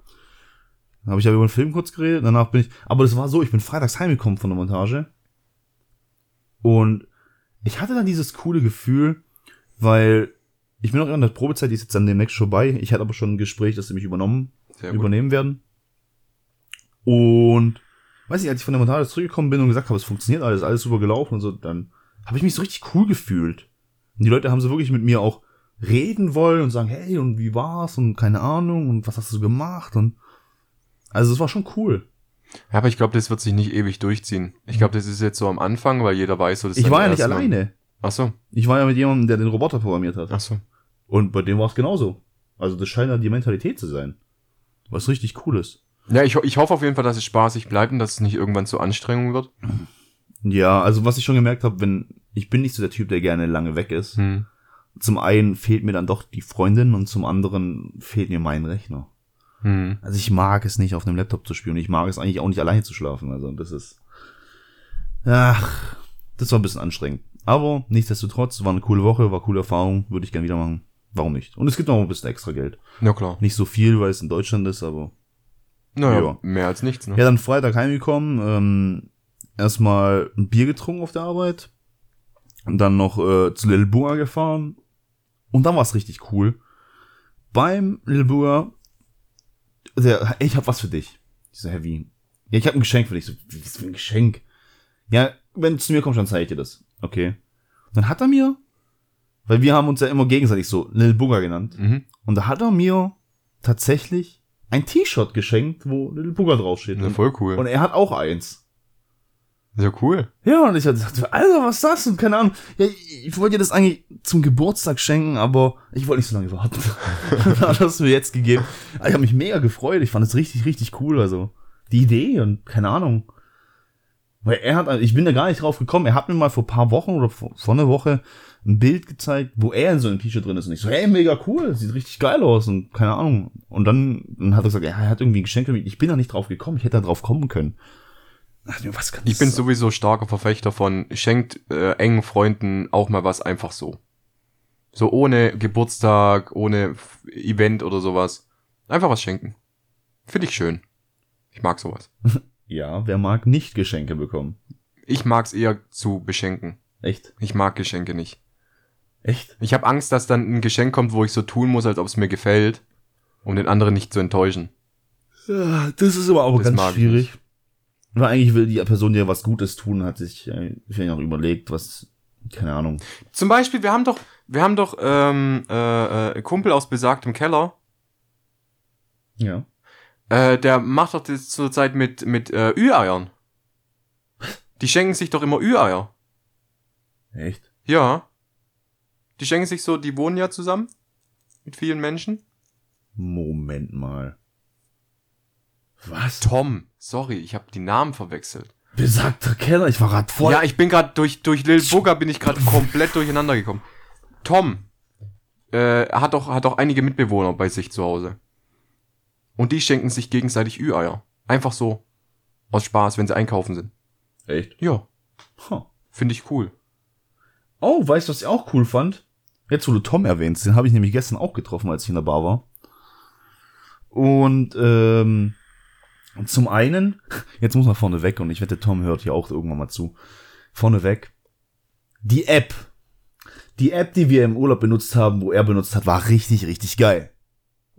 Da habe ich ja über den Film kurz geredet. Danach bin ich. Aber das war so, ich bin freitags heimgekommen von der Montage. Und ich hatte dann dieses coole Gefühl, weil ich bin noch in der Probezeit, die ist jetzt dann demnächst schon vorbei. Ich hatte aber schon ein Gespräch, dass sie mich übernommen, Sehr gut. übernehmen werden. Und weiß ich, als ich von der Montage zurückgekommen bin und gesagt habe, es funktioniert alles, alles super gelaufen und so, dann habe ich mich so richtig cool gefühlt. Und die Leute haben so wirklich mit mir auch reden wollen und sagen, hey, und wie war's und keine Ahnung und was hast du gemacht und also es war schon cool. Ja, aber ich glaube, das wird sich nicht ewig durchziehen. Ich glaube, das ist jetzt so am Anfang, weil jeder weiß, so das ist Ich war ja nicht alleine. Ach so, Ich war ja mit jemandem, der den Roboter programmiert hat. ach so. Und bei dem war es genauso. Also das scheint ja die Mentalität zu sein. Was richtig cool ist. Ja, ich, ich hoffe auf jeden Fall, dass es spaßig bleibt und dass es nicht irgendwann zur Anstrengung wird. Ja, also was ich schon gemerkt habe, wenn ich bin nicht so der Typ, der gerne lange weg ist. Hm. Zum einen fehlt mir dann doch die Freundin und zum anderen fehlt mir mein Rechner. Hm. Also ich mag es nicht, auf einem Laptop zu spielen. Ich mag es eigentlich auch nicht alleine zu schlafen. Also das ist. Ach, das war ein bisschen anstrengend. Aber nichtsdestotrotz, war eine coole Woche, war coole Erfahrung, würde ich gerne wieder machen. Warum nicht? Und es gibt noch ein bisschen extra Geld. Ja, klar. Nicht so viel, weil es in Deutschland ist, aber. Naja, Ja. mehr als nichts, ne? Ja, dann Freitag heimgekommen, ähm, erstmal ein Bier getrunken auf der Arbeit. Und dann noch äh, zu Lil Bua gefahren. Und dann war es richtig cool. Beim Lil Bua, der, ich hab was für dich. Ich so, hä, wie? Ja, ich hab ein Geschenk für dich. So, wie ist für ein Geschenk? Ja, wenn du zu mir kommst, dann zeige ich dir das. Okay. Dann hat er mir, weil wir haben uns ja immer gegenseitig so Lil Booger genannt. Mhm. Und da hat er mir tatsächlich ein T-Shirt geschenkt, wo Little Booger draufsteht. Ja, voll cool. und er hat auch eins. Ja, cool. Ja, und ich gesagt, Alter, was ist das? Und keine Ahnung. Ja, ich, wollte dir das eigentlich zum Geburtstag schenken, aber ich wollte nicht so lange warten. Hat er es mir jetzt gegeben. Ich habe mich mega gefreut. Ich fand es richtig, richtig cool. Also, die Idee und keine Ahnung. Weil er hat, ich bin da gar nicht drauf gekommen. Er hat mir mal vor paar Wochen oder vor, vor einer Woche ein Bild gezeigt, wo er in so einem T-Shirt drin ist. Und ich so, hey, mega cool, sieht richtig geil aus und keine Ahnung. Und dann, dann hat er gesagt, ja, er hat irgendwie ein Geschenk für mich. Ich bin da nicht drauf gekommen, ich hätte da drauf kommen können. Da dachte ich mir, was kann Ich bin sein? sowieso starker Verfechter von, schenkt äh, engen Freunden auch mal was einfach so. So ohne Geburtstag, ohne F- Event oder sowas. Einfach was schenken. Finde ich schön. Ich mag sowas. Ja, wer mag nicht Geschenke bekommen? Ich mag's eher zu beschenken. Echt? Ich mag Geschenke nicht. Echt? Ich habe Angst, dass dann ein Geschenk kommt, wo ich so tun muss, als ob es mir gefällt, um den anderen nicht zu enttäuschen. Ja, das ist aber auch Das ganz mag ich Weil eigentlich will die Person dir was Gutes tun, hat sich äh, vielleicht auch überlegt, was, keine Ahnung. Zum Beispiel, wir haben doch, wir haben doch ähm, äh, äh, Kumpel aus besagtem Keller, Ja. äh, der macht doch das zurzeit mit mit äh, Ü-Eiern. Die schenken sich doch immer Ü-Eier. Echt? Ja. Die schenken sich so, die wohnen ja zusammen mit vielen Menschen. Moment mal. Was? Tom, sorry, ich habe die Namen verwechselt. Besagter Keller, ich war grad voll. Ja, ich bin gerade durch durch Lil Booger bin ich gerade komplett durcheinander gekommen. Tom äh, hat doch hat doch einige Mitbewohner bei sich zu Hause. Und die schenken sich gegenseitig Ü-Eier. Einfach so aus Spaß, wenn sie einkaufen sind. Echt? Ja, Huh. finde ich cool. Oh, weißt du, was ich auch cool fand? Jetzt, wo du Tom erwähnst, den habe ich nämlich gestern auch getroffen, als ich in der Bar war. Und ähm, zum einen, jetzt muss man vorne weg und ich wette, Tom hört hier auch irgendwann mal zu. Vorne weg. Die App. Die App, die wir im Urlaub benutzt haben, wo er benutzt hat, war richtig, richtig geil.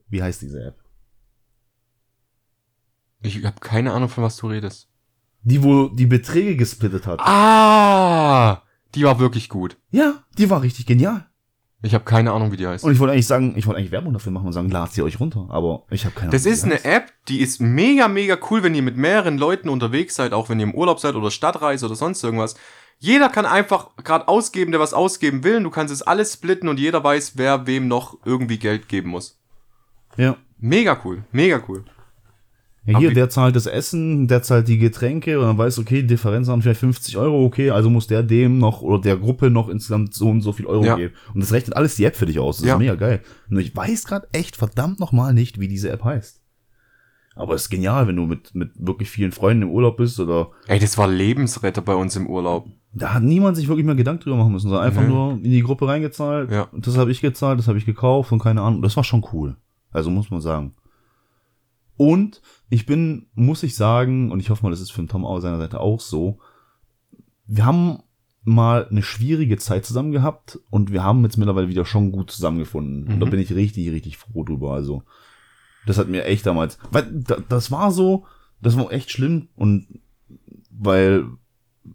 Wie heißt diese App? Ich habe keine Ahnung, von was du redest. Die, wo die Beträge gesplittet hat. Ah, die war wirklich gut. Ja, die war richtig genial. Ich habe keine Ahnung, wie die heißt. Und ich wollte eigentlich sagen, ich wollte eigentlich Werbung dafür machen und sagen, ladet sie euch runter, aber ich habe keine Das Ahnung. ist wie die eine heißt. App, die ist mega, mega cool, wenn ihr mit mehreren Leuten unterwegs seid, auch wenn ihr im Urlaub seid oder Stadtreise oder sonst irgendwas. Jeder kann einfach gerade ausgeben, der was ausgeben will. Und du kannst es alles splitten und jeder weiß, wer wem noch irgendwie Geld geben muss. Ja. Mega cool, mega cool. Ja, hier, der zahlt das Essen, der zahlt die Getränke und dann weiß, okay, die Differenz haben vielleicht 50 Euro, okay, also muss der dem noch oder der Gruppe noch insgesamt so und so viel Euro Ja. geben. Und das rechnet alles die App für dich aus. Das Ja. ist mega geil. Nur ich weiß gerade echt verdammt nochmal nicht, wie diese App heißt. Aber es ist genial, wenn du mit, mit wirklich vielen Freunden im Urlaub bist oder Ey, das war Lebensretter bei uns im Urlaub. Da hat niemand sich wirklich mehr Gedanken drüber machen müssen, sondern einfach Nee. nur in die Gruppe reingezahlt. Ja. Das habe ich gezahlt, das habe ich gekauft und keine Ahnung. Das war schon cool. Also muss man sagen. Und ich bin, muss ich sagen, und ich hoffe mal, das ist für den Tom auf seiner Seite auch so, wir haben mal eine schwierige Zeit zusammen gehabt und wir haben jetzt mittlerweile wieder schon gut zusammengefunden. Und da Mhm. bin ich richtig, richtig froh drüber. Also, das hat mir echt damals, weil da, das war so, das war echt schlimm und weil,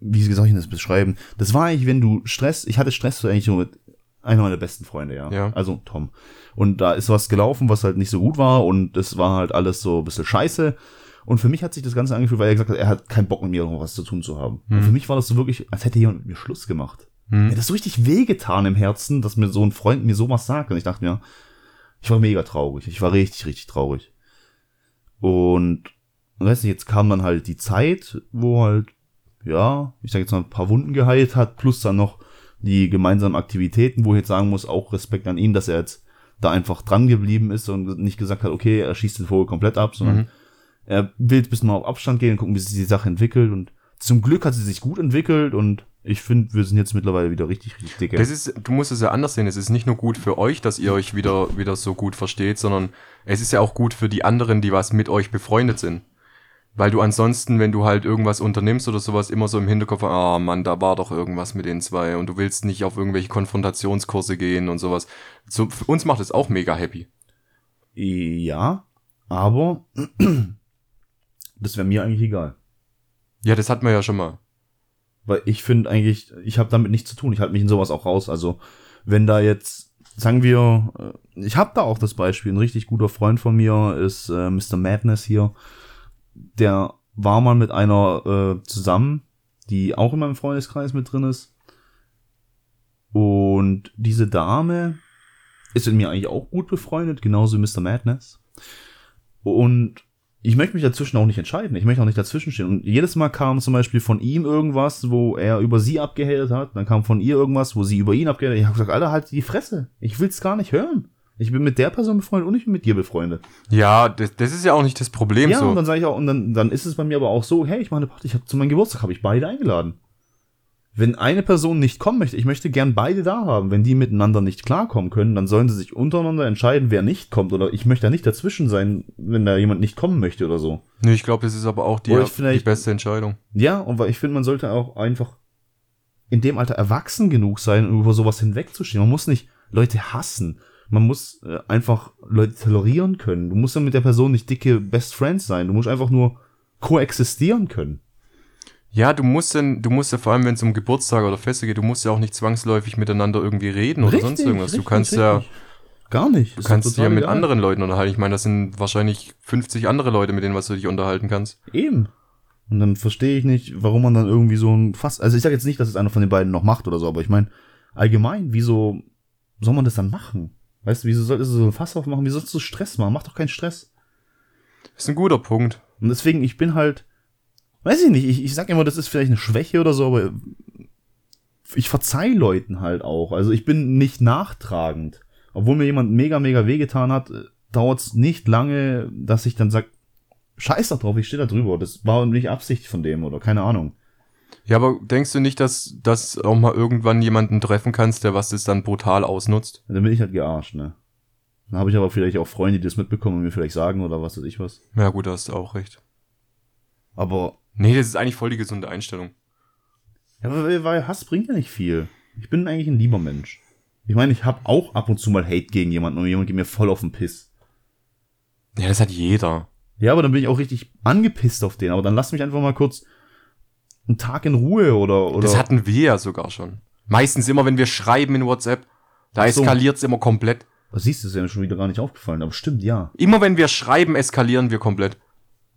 wie soll ich das beschreiben? Das war eigentlich, wenn du Stress, ich hatte Stress so eigentlich nur mit einer meiner besten Freunde, ja. Ja. Also Tom. Und da ist was gelaufen, was halt nicht so gut war und es war halt alles so ein bisschen scheiße. Und für mich hat sich das Ganze angefühlt, weil er gesagt hat, er hat keinen Bock mit mir noch was zu tun zu haben. Und für mich war das so wirklich, als hätte jemand mit mir Schluss gemacht. Mir Hm. hat das so richtig wehgetan im Herzen, dass mir so ein Freund mir sowas sagt. Und ich dachte mir, ich war mega traurig. Ich war richtig, richtig traurig. Und, weißt du, jetzt kam dann halt die Zeit, wo halt, ja, ich sag jetzt mal, ein paar Wunden geheilt hat, plus dann noch die gemeinsamen Aktivitäten, wo ich jetzt sagen muss, auch Respekt an ihn, dass er jetzt da einfach dran geblieben ist und nicht gesagt hat, okay, er schießt den Vogel komplett ab, sondern Mhm. er will jetzt ein bisschen mal auf Abstand gehen und gucken, wie sich die Sache entwickelt. Und zum Glück hat sie sich gut entwickelt und ich finde, wir sind jetzt mittlerweile wieder richtig, richtig dicke. Das ist, du musst es ja anders sehen. Es ist nicht nur gut für euch, dass ihr euch wieder, wieder so gut versteht, sondern es ist ja auch gut für die anderen, die was mit euch befreundet sind. Weil du ansonsten, wenn du halt irgendwas unternimmst oder sowas, immer so im Hinterkopf, ah Mann, da war doch irgendwas mit den zwei und du willst nicht auf irgendwelche Konfrontationskurse gehen und sowas. So, für uns macht es auch mega happy. Ja, aber das wäre mir eigentlich egal. Ja, das hatten wir ja schon mal. Weil ich finde eigentlich, ich habe damit nichts zu tun. Ich halte mich in sowas auch raus. Also wenn da jetzt, sagen wir, äh, ich habe da auch das Beispiel, ein richtig guter Freund von mir ist äh, Mr. Madness hier. Der war mal mit einer äh, zusammen, die auch in meinem Freundeskreis mit drin ist. Und diese Dame ist mit mir eigentlich auch gut befreundet, genauso Mr. Madness. Und ich möchte mich dazwischen auch nicht entscheiden. Ich möchte auch nicht dazwischen stehen. Und jedes Mal kam zum Beispiel von ihm irgendwas, wo er über sie abgehatet hat. Dann kam von ihr irgendwas, wo sie über ihn abgehatet hat. Ich habe gesagt, Alter, halt die Fresse. Ich will's gar nicht hören. Ich bin mit der Person befreundet und ich bin mit dir befreundet. Ja, das, das ist ja auch nicht das Problem ja, so. und dann sage ich auch, und dann, dann ist es bei mir aber auch so, hey, ich mache eine Party, ich hab, zu meinem Geburtstag habe ich beide eingeladen. Wenn eine Person nicht kommen möchte, ich möchte gern beide da haben. Wenn die miteinander nicht klarkommen können, dann sollen sie sich untereinander entscheiden, wer nicht kommt. Oder ich möchte da nicht dazwischen sein, wenn da jemand nicht kommen möchte oder so. nee, ich glaube, das ist aber auch die, die beste Entscheidung. Ja, und weil ich finde, man sollte auch einfach in dem Alter erwachsen genug sein, um über sowas hinwegzustehen. Man muss nicht Leute hassen. Man muss äh, einfach Leute tolerieren können. Du musst ja mit der Person nicht dicke Best Friends sein. Du musst einfach nur koexistieren können. Ja, du musst denn, du musst ja vor allem, wenn es um Geburtstag oder Feste geht, du musst ja auch nicht zwangsläufig miteinander irgendwie reden oder sonst irgendwas. du richtig, kannst ja, richtig. Gar nicht. du Ist kannst dich ja mit egal. anderen Leuten unterhalten. Ich meine, das sind wahrscheinlich 50 andere Leute, mit denen was du dich unterhalten kannst. Eben. Und dann verstehe ich nicht, warum man dann irgendwie so ein Fass. Also ich sage jetzt nicht, dass es einer von den beiden noch macht oder so, aber ich meine, allgemein, wieso soll man das dann machen? Weißt du, wieso solltest du so ein Fass aufmachen? Wieso sollst du Stress machen? Mach doch keinen Stress. ist ein guter Punkt. Und deswegen, ich bin halt, weiß ich nicht, ich, ich sag immer, das ist vielleicht eine Schwäche oder so, aber ich verzeih Leuten halt auch. Also ich bin nicht nachtragend. Obwohl mir jemand mega, mega wehgetan hat, dauert es nicht lange, dass ich dann sag, scheiß doch drauf, ich stehe da drüber. Das war nicht Absicht von dem oder keine Ahnung. Ja, aber denkst du nicht, dass, dass auch mal irgendwann jemanden treffen kannst, der was das dann brutal ausnutzt? Dann bin ich halt gearscht, ne? Dann habe ich aber vielleicht auch Freunde, die das mitbekommen und mir vielleicht sagen oder was weiß ich was. Ja gut, da hast du auch recht. Aber, Nee, das ist eigentlich voll die gesunde Einstellung. ja, weil, weil Hass bringt ja nicht viel. Ich bin eigentlich ein lieber Mensch. Ich meine, ich habe auch ab und zu mal Hate gegen jemanden und jemand geht mir voll auf den Piss. Ja, das hat jeder. Ja, aber dann bin ich auch richtig angepisst auf den. Aber dann lass mich einfach mal kurz einen Tag in Ruhe oder, oder. Das hatten wir ja sogar schon. Meistens immer, wenn wir schreiben in WhatsApp, da so. eskaliert's immer komplett. Was siehst du, ist ja schon wieder gar nicht aufgefallen. Aber stimmt, ja. Immer wenn wir schreiben, eskalieren wir komplett.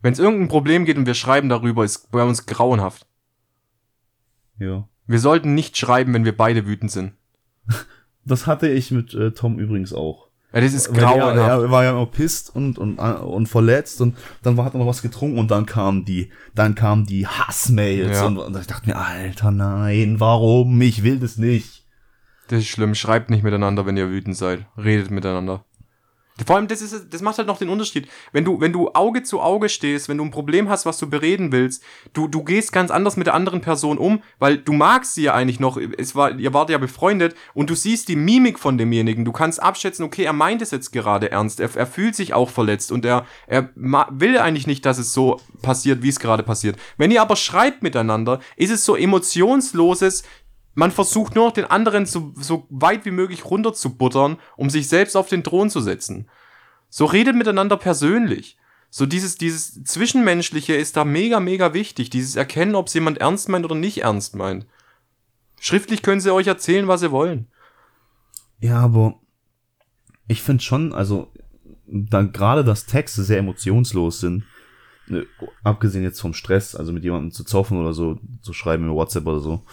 Wenn es irgendein Problem geht und wir schreiben darüber, ist bei uns grauenhaft. Ja. Wir sollten nicht schreiben, wenn wir beide wütend sind. Das hatte ich mit äh, Tom übrigens auch. Ja, das ist Weil er, er war ja immer pisst und, und, und verletzt und dann hat er noch was getrunken und dann kam die, dann kamen die Hassmails Ja. und, und ich dachte mir, Alter, nein, warum? Ich will das nicht. Das ist schlimm. Schreibt nicht miteinander, wenn ihr wütend seid. Redet miteinander. Vor allem, das, ist, das macht halt noch den Unterschied. Wenn du, wenn du Auge zu Auge stehst, wenn du ein Problem hast, was du bereden willst, du, du gehst ganz anders mit der anderen Person um, weil du magst sie ja eigentlich noch, es war, ihr wart ja befreundet und du siehst die Mimik von demjenigen. Du kannst abschätzen, okay, er meint es jetzt gerade ernst, er, er fühlt sich auch verletzt und er, er will eigentlich nicht, dass es so passiert, wie es gerade passiert. Wenn ihr aber schreibt miteinander, ist es so emotionsloses, man versucht nur noch den anderen so, so weit wie möglich runter zu buttern, um sich selbst auf den Thron zu setzen. So redet miteinander persönlich. So dieses, dieses Zwischenmenschliche ist da mega, mega wichtig. Dieses Erkennen, ob es jemand ernst meint oder nicht ernst meint. Schriftlich können sie euch erzählen, was sie wollen. Ja, aber ich finde schon, also da gerade, dass Texte sehr emotionslos sind, ne, abgesehen jetzt vom Stress, also mit jemandem zu zoffen oder so, zu schreiben über WhatsApp oder so,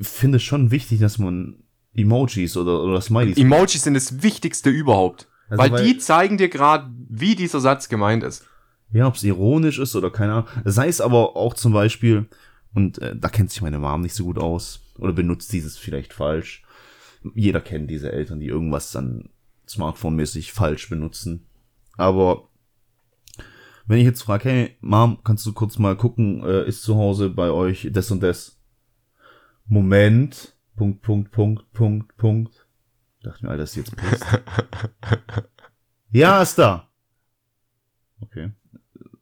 finde es schon wichtig, dass man Emojis oder, oder Smileys. Emojis sind das Wichtigste überhaupt. Also weil, weil die zeigen dir gerade, wie dieser Satz gemeint ist. Ja, ob es ironisch ist oder keine Ahnung. Sei es aber auch zum Beispiel, und äh, da kennt sich meine Mom nicht so gut aus, oder benutzt dieses vielleicht falsch. Jeder kennt diese Eltern, die irgendwas dann Smartphone-mäßig falsch benutzen. Aber wenn ich jetzt frage, hey, Mom, kannst du kurz mal gucken, äh, ist zu Hause bei euch das und das? Moment, Punkt, Punkt, Punkt, Punkt, Punkt. dachte mir, Alter, ist jetzt Post. ja, ist da. Okay.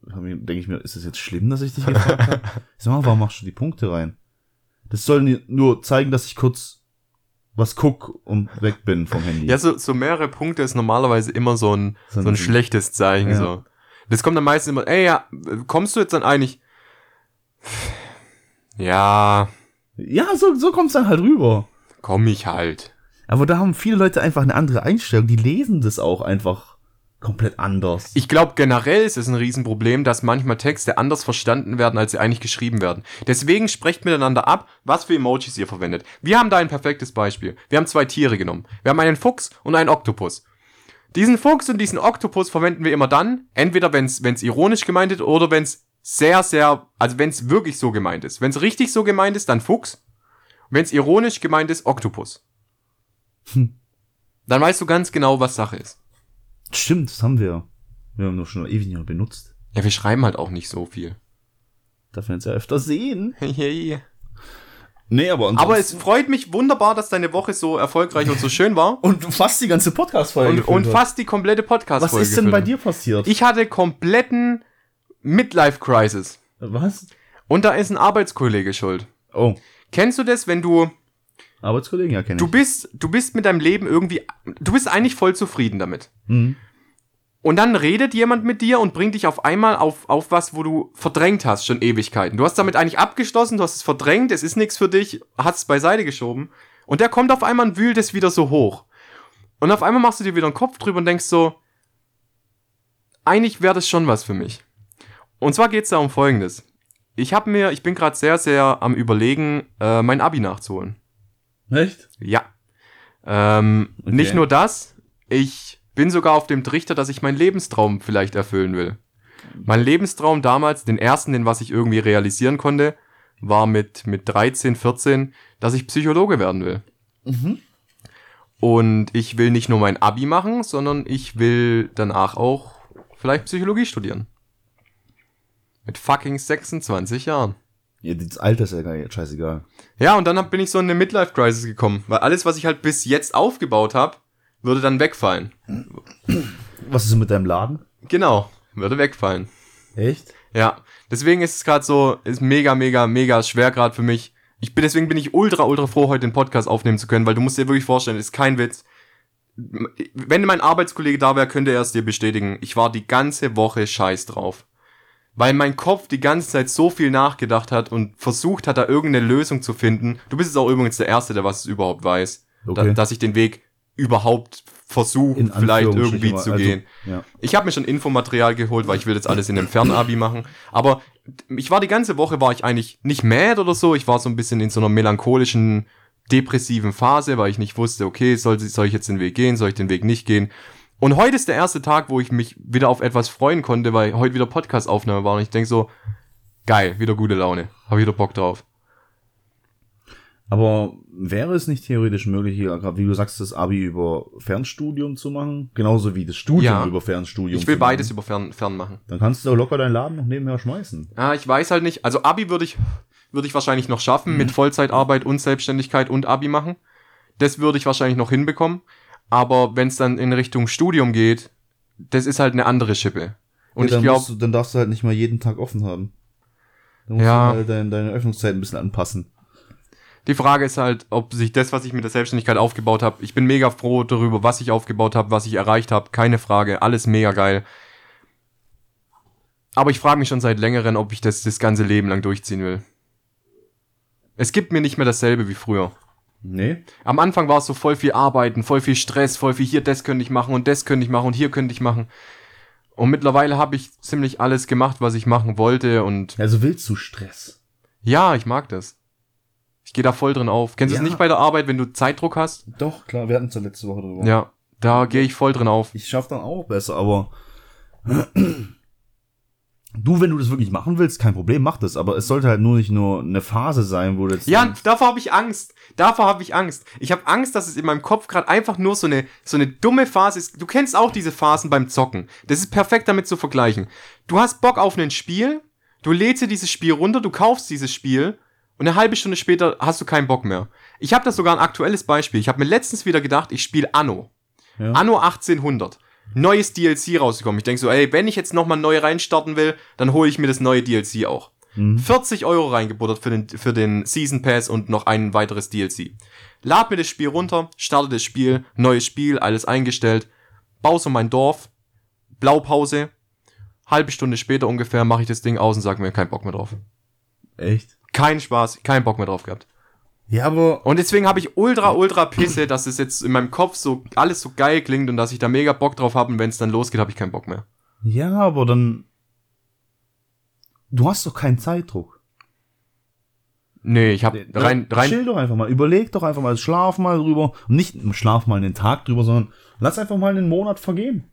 Denke ich mir, ist es jetzt schlimm, dass ich dich gefragt habe? Ich sag mal, warum machst du die Punkte rein? Das soll nur zeigen, dass ich kurz was guck und weg bin vom Handy. Ja, so, so mehrere Punkte ist normalerweise immer so ein, so ein, so ein schlechtes Zeichen, ja. so. Das kommt dann meistens immer, ey, ja, kommst du jetzt dann eigentlich? Ja, ja, so, so kommt's dann halt rüber. Komm ich halt. Aber da haben viele Leute einfach eine andere Einstellung. Die lesen das auch einfach komplett anders. Ich glaube, generell ist es ein Riesenproblem, dass manchmal Texte anders verstanden werden, als sie eigentlich geschrieben werden. Deswegen sprecht miteinander ab, was für Emojis ihr verwendet. Wir haben da ein perfektes Beispiel. Wir haben zwei Tiere genommen. Wir haben einen Fuchs und einen Oktopus. Diesen Fuchs und diesen Oktopus verwenden wir immer dann, entweder wenn es ironisch gemeint ist oder wenn es sehr, sehr, also wenn es wirklich so gemeint ist. Wenn es richtig so gemeint ist, dann Fuchs. Wenn es ironisch gemeint ist, Oktopus. Hm. Dann weißt du ganz genau, was Sache ist. Stimmt, das haben wir. Wir haben doch schon ewig nicht mehr benutzt. Ja, wir schreiben halt auch nicht so viel. Darf wir uns ja öfter sehen. Hey. Nee, aber Aber es freut mich wunderbar, dass deine Woche so erfolgreich und so schön war. und fast die ganze Podcast-Folge. Und, und fast die komplette Podcast-Folge. Was ist denn bei dir passiert? Ich hatte kompletten Midlife Crisis. Was? Und da ist ein Arbeitskollege schuld. Oh. Kennst du das, wenn du Arbeitskollegen, ja, kenn ich. Du bist, du bist mit deinem Leben irgendwie, du bist eigentlich voll zufrieden damit. Mhm. Und dann redet jemand mit dir und bringt dich auf einmal auf, auf was, wo du verdrängt hast, schon Ewigkeiten. Du hast damit eigentlich abgeschlossen, du hast es verdrängt, es ist nichts für dich, hast es beiseite geschoben. Und der kommt auf einmal und wühlt es wieder so hoch. Und auf einmal machst du dir wieder einen Kopf drüber und denkst so, eigentlich wäre das schon was für mich. Und zwar geht es da um Folgendes. Ich habe mir, ich bin gerade sehr, sehr am überlegen, äh, mein Abi nachzuholen. Echt? Ja. Ähm, okay. Nicht nur das, ich bin sogar auf dem Trichter, dass ich meinen Lebenstraum vielleicht erfüllen will. Mein Lebenstraum damals, den ersten, den was ich irgendwie realisieren konnte, war mit, mit 13, 14, dass ich Psychologe werden will. Mhm. Und ich will nicht nur mein Abi machen, sondern ich will danach auch vielleicht Psychologie studieren. Mit fucking 26 Jahren. Ja, das Alter ist ja gar nicht scheißegal. Ja, und dann bin ich so in eine Midlife-Crisis gekommen. Weil alles, was ich halt bis jetzt aufgebaut habe, würde dann wegfallen. Was ist mit deinem Laden? Genau, würde wegfallen. Echt? Ja, deswegen ist es gerade so, ist mega, mega, mega schwer gerade für mich. Ich bin, deswegen bin ich ultra, ultra froh, heute den Podcast aufnehmen zu können, weil du musst dir wirklich vorstellen, ist kein Witz. Wenn mein Arbeitskollege da wäre, könnte er es dir bestätigen. Ich war die ganze Woche scheiß drauf weil mein Kopf die ganze Zeit so viel nachgedacht hat und versucht hat, da irgendeine Lösung zu finden. Du bist jetzt auch übrigens der Erste, der was überhaupt weiß, okay. da, dass ich den Weg überhaupt versuche, vielleicht irgendwie zu also, gehen. Ja. Ich habe mir schon Infomaterial geholt, weil ich will jetzt alles in einem Fernabi machen. Aber ich war die ganze Woche, war ich eigentlich nicht mad oder so. Ich war so ein bisschen in so einer melancholischen, depressiven Phase, weil ich nicht wusste, okay, soll, soll ich jetzt den Weg gehen, soll ich den Weg nicht gehen. Und heute ist der erste Tag, wo ich mich wieder auf etwas freuen konnte, weil heute wieder Podcast-Aufnahme war. Und ich denke so, geil, wieder gute Laune. Hab wieder Bock drauf. Aber wäre es nicht theoretisch möglich, hier, wie du sagst, das Abi über Fernstudium zu machen? Genauso wie das Studium Ja. über Fernstudium. Ich will beides über fern, fern machen. Dann kannst du doch locker deinen Laden noch nebenher schmeißen. Ja, ich weiß halt nicht. Also Abi würde ich, würde ich wahrscheinlich noch schaffen mit Vollzeitarbeit und Selbstständigkeit und Abi machen. Das würde ich wahrscheinlich noch hinbekommen. Aber wenn es dann in Richtung Studium geht, das ist halt eine andere Schippe. Und ja, dann, ich glaube, dann darfst du halt nicht mal jeden Tag offen haben. Dann musst Ja. du halt deine, deine Öffnungszeit ein bisschen anpassen. die Frage ist halt, ob sich das, was ich mit der Selbstständigkeit aufgebaut habe, ich bin mega froh darüber, was ich aufgebaut habe, was ich erreicht habe, keine Frage, alles mega geil. Aber ich frage mich schon seit längerem, ob ich das das ganze Leben lang durchziehen will. Es gibt mir nicht mehr dasselbe wie früher. Nee? Am Anfang war es so voll viel Arbeiten, voll viel Stress, voll viel hier, das könnte ich machen und das könnte ich machen und hier könnte ich machen. Und mittlerweile habe ich ziemlich alles gemacht, was ich machen wollte und Also willst du Stress? ja, ich mag das. Ich gehe da voll drin auf. Kennst du Ja. es nicht bei der Arbeit, wenn du Zeitdruck hast? Doch, klar, wir hatten es ja letzte Woche drüber. Ja, da gehe ich voll drin auf. Ich schaff dann auch besser, aber du, wenn du das wirklich machen willst, kein Problem, mach das. Aber es sollte halt nur nicht nur eine Phase sein, wo du jetzt Ja, davor habe ich Angst. Davor habe ich Angst. Ich habe Angst, dass es in meinem Kopf gerade einfach nur so eine so eine dumme Phase ist. Du kennst auch diese Phasen beim Zocken. Das ist perfekt damit zu vergleichen. Du hast Bock auf ein Spiel, du lädst dir dieses Spiel runter, du kaufst dieses Spiel und eine halbe Stunde später hast du keinen Bock mehr. Ich habe da sogar ein aktuelles Beispiel. Ich habe mir letztens wieder gedacht, ich spiele Anno. Ja. Anno 1800. Neues DLC rausgekommen. Ich denk so, ey, wenn ich jetzt nochmal neu reinstarten will, dann hole ich mir das neue DLC auch. Mhm. 40 Euro reingebuttert für den, für den Season Pass und noch ein weiteres DLC. Lad mir das Spiel runter, starte das Spiel, neues Spiel, alles eingestellt, baue so mein Dorf, Blaupause, halbe Stunde später ungefähr mache ich das Ding aus und sage mir, kein Bock mehr drauf. echt? Kein Spaß, kein Bock mehr drauf gehabt. Ja, aber Und deswegen habe ich ultra, ultra Pisse, dass es jetzt in meinem Kopf so alles so geil klingt und dass ich da mega Bock drauf habe und wenn es dann losgeht, habe ich keinen Bock mehr. ja, aber dann du hast doch keinen Zeitdruck. Nee, ich habe rein, rein, Chill doch einfach mal, überleg doch einfach mal, schlaf mal drüber. Und nicht schlaf mal einen Tag drüber, sondern lass einfach mal einen Monat vergehen.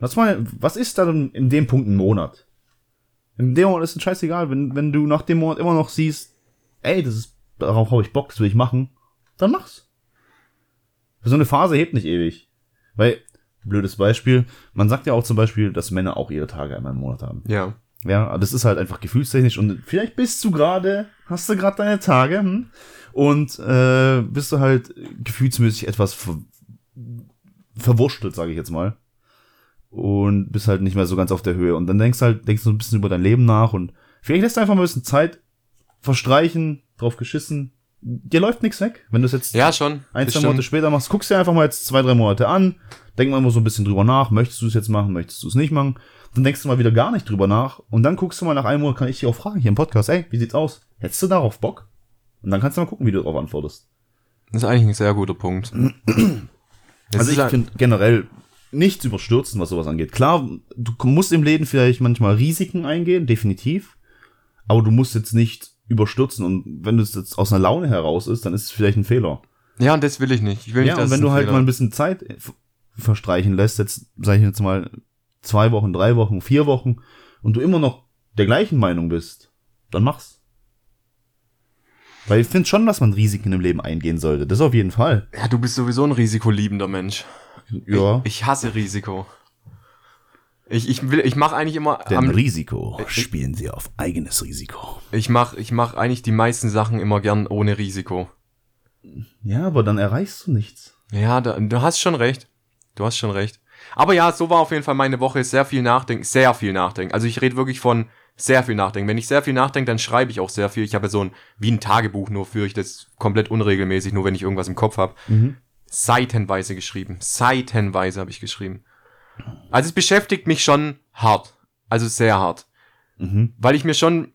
Lass mal, was ist da denn in dem Punkt ein Monat? In dem Monat ist es scheißegal, wenn, wenn du nach dem Monat immer noch siehst, ey, das ist, darauf habe ich Bock, das will ich machen, dann mach's. So eine Phase hebt nicht ewig. Weil, blödes Beispiel, man sagt ja auch zum Beispiel, dass Männer auch ihre Tage einmal im Monat haben. ja. Ja, das ist halt einfach gefühlstechnisch und vielleicht bist du gerade, hast du gerade deine Tage hm? und äh, bist du halt gefühlsmäßig etwas ver verwurschtelt, sage ich jetzt mal. Und bist halt nicht mehr so ganz auf der Höhe. Und dann denkst halt, denkst du ein bisschen über dein Leben nach und vielleicht lässt du einfach mal ein bisschen Zeit verstreichen, drauf geschissen. Dir läuft nichts weg. Wenn du es jetzt Ja, schon. ein, zwei. Monate später machst, guckst dir einfach mal jetzt zwei, drei Monate an, denk mal immer so ein bisschen drüber nach, möchtest du es jetzt machen, möchtest du es nicht machen, dann denkst du mal wieder gar nicht drüber nach und dann guckst du mal nach einem Monat, kann ich dich auch fragen hier im Podcast, ey, wie sieht's aus? Hättest du darauf Bock? Und dann kannst du mal gucken, wie du darauf antwortest. Das ist eigentlich ein sehr guter Punkt. Also ich finde generell nichts überstürzen, was sowas angeht. Klar, du musst im Leben vielleicht manchmal Risiken eingehen, definitiv, aber du musst jetzt nicht überstürzen und wenn es jetzt aus einer Laune heraus ist, dann ist es vielleicht ein Fehler. ja, und das will ich nicht. Ich will Ja, nicht, und wenn du halt Fehler- mal ein bisschen Zeit verstreichen lässt, jetzt sage ich jetzt mal zwei Wochen, drei Wochen, vier Wochen und du immer noch der gleichen Meinung bist, dann mach's. Weil ich finde schon, dass man Risiken im Leben eingehen sollte. Das auf jeden Fall. Ja, du bist sowieso ein risikoliebender Mensch. Ja. Ich, ich hasse Risiko. Ich, ich will, ich mache eigentlich immer, Denn am, Risiko spielen sie auf eigenes Risiko. ich mache, ich mache eigentlich die meisten Sachen immer gern ohne Risiko. Ja, aber dann erreichst du nichts. Ja, da, du hast schon recht. Du hast schon recht. Aber ja, so war auf jeden Fall meine Woche. Sehr viel Nachdenken, sehr viel Nachdenken. Also ich rede wirklich von sehr viel Nachdenken. Wenn ich sehr viel nachdenke, dann schreibe ich auch sehr viel. Ich habe ja so ein, wie ein Tagebuch, nur führe ich das komplett unregelmäßig, nur wenn ich irgendwas im Kopf habe. Seitenweise geschrieben. Seitenweise habe ich geschrieben. Also es beschäftigt mich schon hart. Also sehr hart. Mhm. Weil ich mir schon,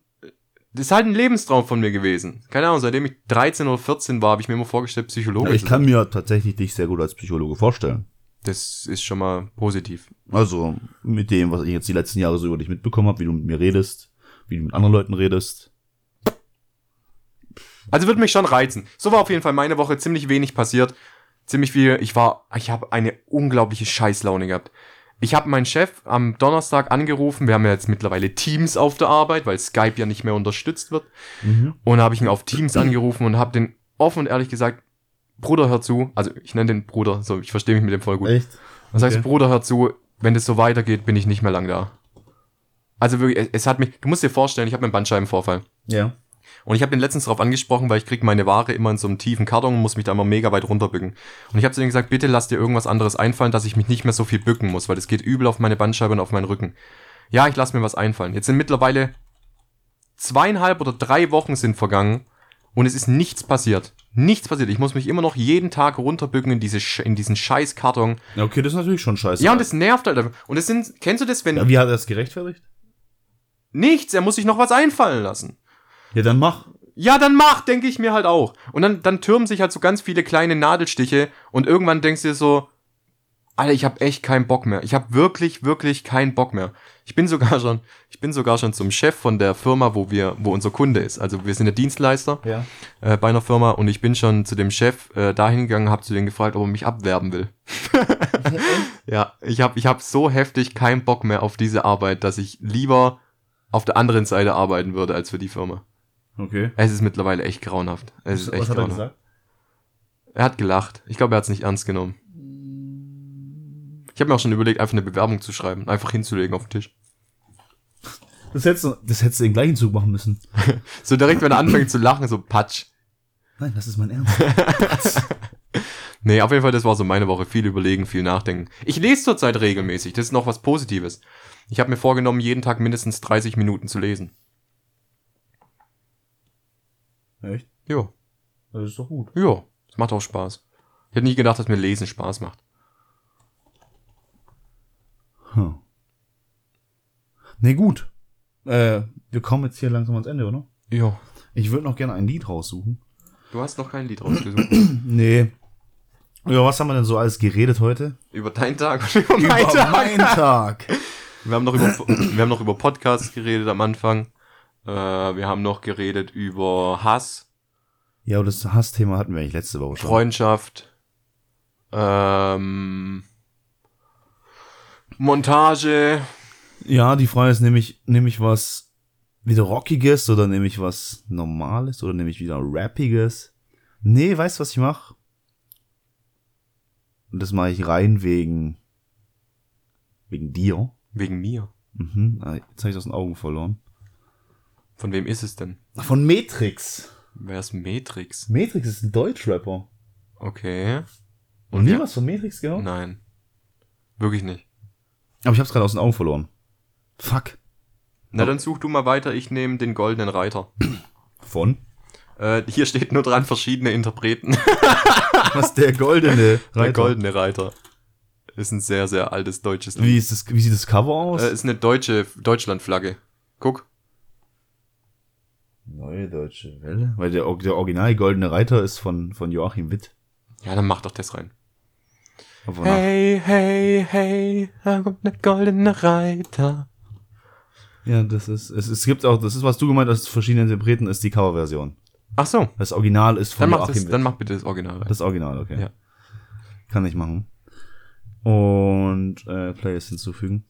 das ist halt ein Lebenstraum von mir gewesen. Keine Ahnung, seitdem ich 13 oder 14 war, habe ich mir immer vorgestellt, Psychologe Ich zu kann mir tatsächlich dich sehr gut als Psychologe vorstellen. Das ist schon mal positiv. Also mit dem, was ich jetzt die letzten Jahre so über dich mitbekommen habe, wie du mit mir redest, wie du mit anderen Leuten redest. Also wird mich schon reizen. So war auf jeden Fall meine Woche ziemlich wenig passiert. Ziemlich viel. Ich war, ich habe eine unglaubliche Scheißlaune gehabt. Ich habe meinen Chef am Donnerstag angerufen. Wir haben ja jetzt mittlerweile Teams auf der Arbeit, weil Skype ja nicht mehr unterstützt wird. Und da habe ich ihn auf Teams angerufen und habe den offen und ehrlich gesagt, Bruder, hör zu. Also ich nenne den Bruder, so ich verstehe mich mit dem voll gut. Echt? Du, Okay. Bruder, hör zu, wenn das so weitergeht, bin ich nicht mehr lang da. Also wirklich, es, es hat mich, du musst dir vorstellen, ich habe einen Bandscheibenvorfall. Ja. Und ich habe den letztens darauf angesprochen, weil ich krieg meine Ware immer in so einem tiefen Karton und muss mich da immer mega weit runterbücken. Und ich habe zu denen gesagt, bitte lass dir irgendwas anderes einfallen, dass ich mich nicht mehr so viel bücken muss, weil das geht übel auf meine Bandscheibe und auf meinen Rücken. Ja, ich lass mir was einfallen. Jetzt sind mittlerweile zweieinhalb oder drei Wochen sind vergangen und es ist nichts passiert. Nichts passiert. Ich muss mich immer noch jeden Tag runterbücken in, diese, in diesen scheiß Karton. Ja, okay, das ist natürlich schon scheiße. Ja, und das nervt halt. Und es sind, kennst du das, wenn Ja, wie hat er das gerechtfertigt? nichts, er muss sich noch was einfallen lassen. Ja, dann mach. Ja, dann mach, denke ich mir halt auch. Und dann, dann türmen sich halt so ganz viele kleine Nadelstiche und irgendwann denkst du dir so, Alter, ich habe echt keinen Bock mehr. Ich habe wirklich, wirklich keinen Bock mehr. Ich bin sogar schon, ich bin sogar schon zum Chef von der Firma, wo wir, wo unser Kunde ist. Also wir sind der Dienstleister Ja. äh, bei einer Firma und ich bin schon zu dem Chef äh, dahin gegangen, habe zu denen gefragt, ob er mich abwerben will. ja, ich habe ich hab so heftig keinen Bock mehr auf diese Arbeit, dass ich lieber auf der anderen Seite arbeiten würde als für die Firma. Okay. Es ist mittlerweile echt grauenhaft. Es ist echt Was hat er gesagt? Er hat gelacht. Ich glaube, er hat es nicht ernst genommen. Ich habe mir auch schon überlegt, einfach eine Bewerbung zu schreiben, einfach hinzulegen auf den Tisch. Das hättest du, das hättest du den gleichen Zug machen müssen. So direkt, wenn er anfängt zu lachen, so patsch. Nein, das ist mein Ernst. Nee, auf jeden Fall, das war so meine Woche. Viel überlegen, viel nachdenken. Ich lese zurzeit regelmäßig. Das ist noch was Positives. Ich habe mir vorgenommen, jeden Tag mindestens 30 Minuten zu lesen. Echt? Jo, Das ist doch gut. jo. Das macht auch Spaß. Ich hätte nie gedacht, dass mir Lesen Spaß macht. Hm. Nee, gut. Äh, wir kommen jetzt hier langsam ans Ende, oder? Jo. Ich würde noch gerne ein Lied raussuchen. Du hast noch kein Lied rausgesucht. Nee. Über was haben wir denn so alles geredet heute? über deinen Tag und über meinen Tag. Tag. Wir haben noch über, wir haben noch über Podcasts geredet am Anfang. Äh, wir haben noch geredet über Hass, Ja, aber das Hassthema hatten wir eigentlich letzte Woche schon. Freundschaft, ähm, Montage. Ja, die Frage ist, nehme ich, nehme ich was wieder Rockiges oder nehme ich was Normales oder nehme ich wieder Rappiges? Nee, weißt du, was ich mache? Und das mache ich rein wegen, wegen dir. Wegen mir. Mhm. Ah, Jetzt habe ich aus den Augen verloren. Von wem ist es denn? Von Matrix. Wer ist Matrix? Matrix ist ein Deutschrapper. Okay. Und nie ja. was von Matrix gehört? Nein. Wirklich nicht. Aber ich habe es gerade aus den Augen verloren. Fuck. Na, dann such du mal weiter. Ich nehme den goldenen Reiter. Von? Äh, hier steht nur dran verschiedene Interpreten. Was der goldene Der goldene Reiter. Ist ein sehr, sehr altes deutsches Lied. Wie ist das, wie sieht das Cover aus? Äh, ist eine deutsche Deutschlandflagge. Guck. Neue Deutsche Welle? Weil der, der original goldene Reiter ist von, von Joachim Witt. Ja, dann mach doch das rein. Hey, hey, hey, da kommt der goldene Reiter. Ja, das ist, es, es gibt auch, das ist, was du gemeint hast, verschiedene Interpreten, ist die Coverversion. Ach so, Das Original ist von dann mach, Joachim das, Witt. dann mach bitte das Original rein. das Original, okay. Ja. Kann ich machen. Und äh, Players hinzufügen.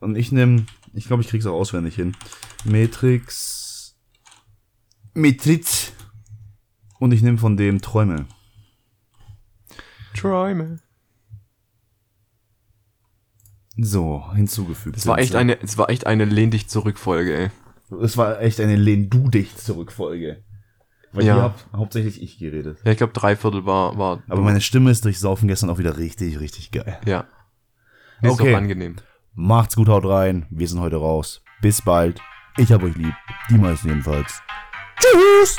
Und ich nehme, ich glaube, ich krieg's auch auswendig hin. Matrix. Matrix. Und ich nehme von dem Träume. Träume. So, hinzugefügt. Es war echt eine, es war echt eine Lehn dich zurück Folge, ey. Es war echt eine Lehn du dich zurück Folge. Weil Ja. hier hab hauptsächlich ich geredet. Ja, ich glaube drei Viertel war, war. Aber meine Stimme ist durch Saufen gestern auch wieder richtig, richtig geil. Ja. Ist Okay. doch angenehm. Macht's gut, haut rein. Wir sind heute raus. Bis bald. Ich hab euch lieb. Die meisten jedenfalls. Tschüss.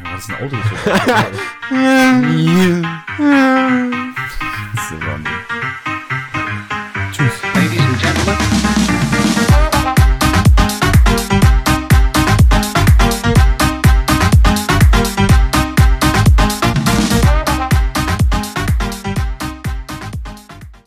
Was ist ein Auto? Das ist so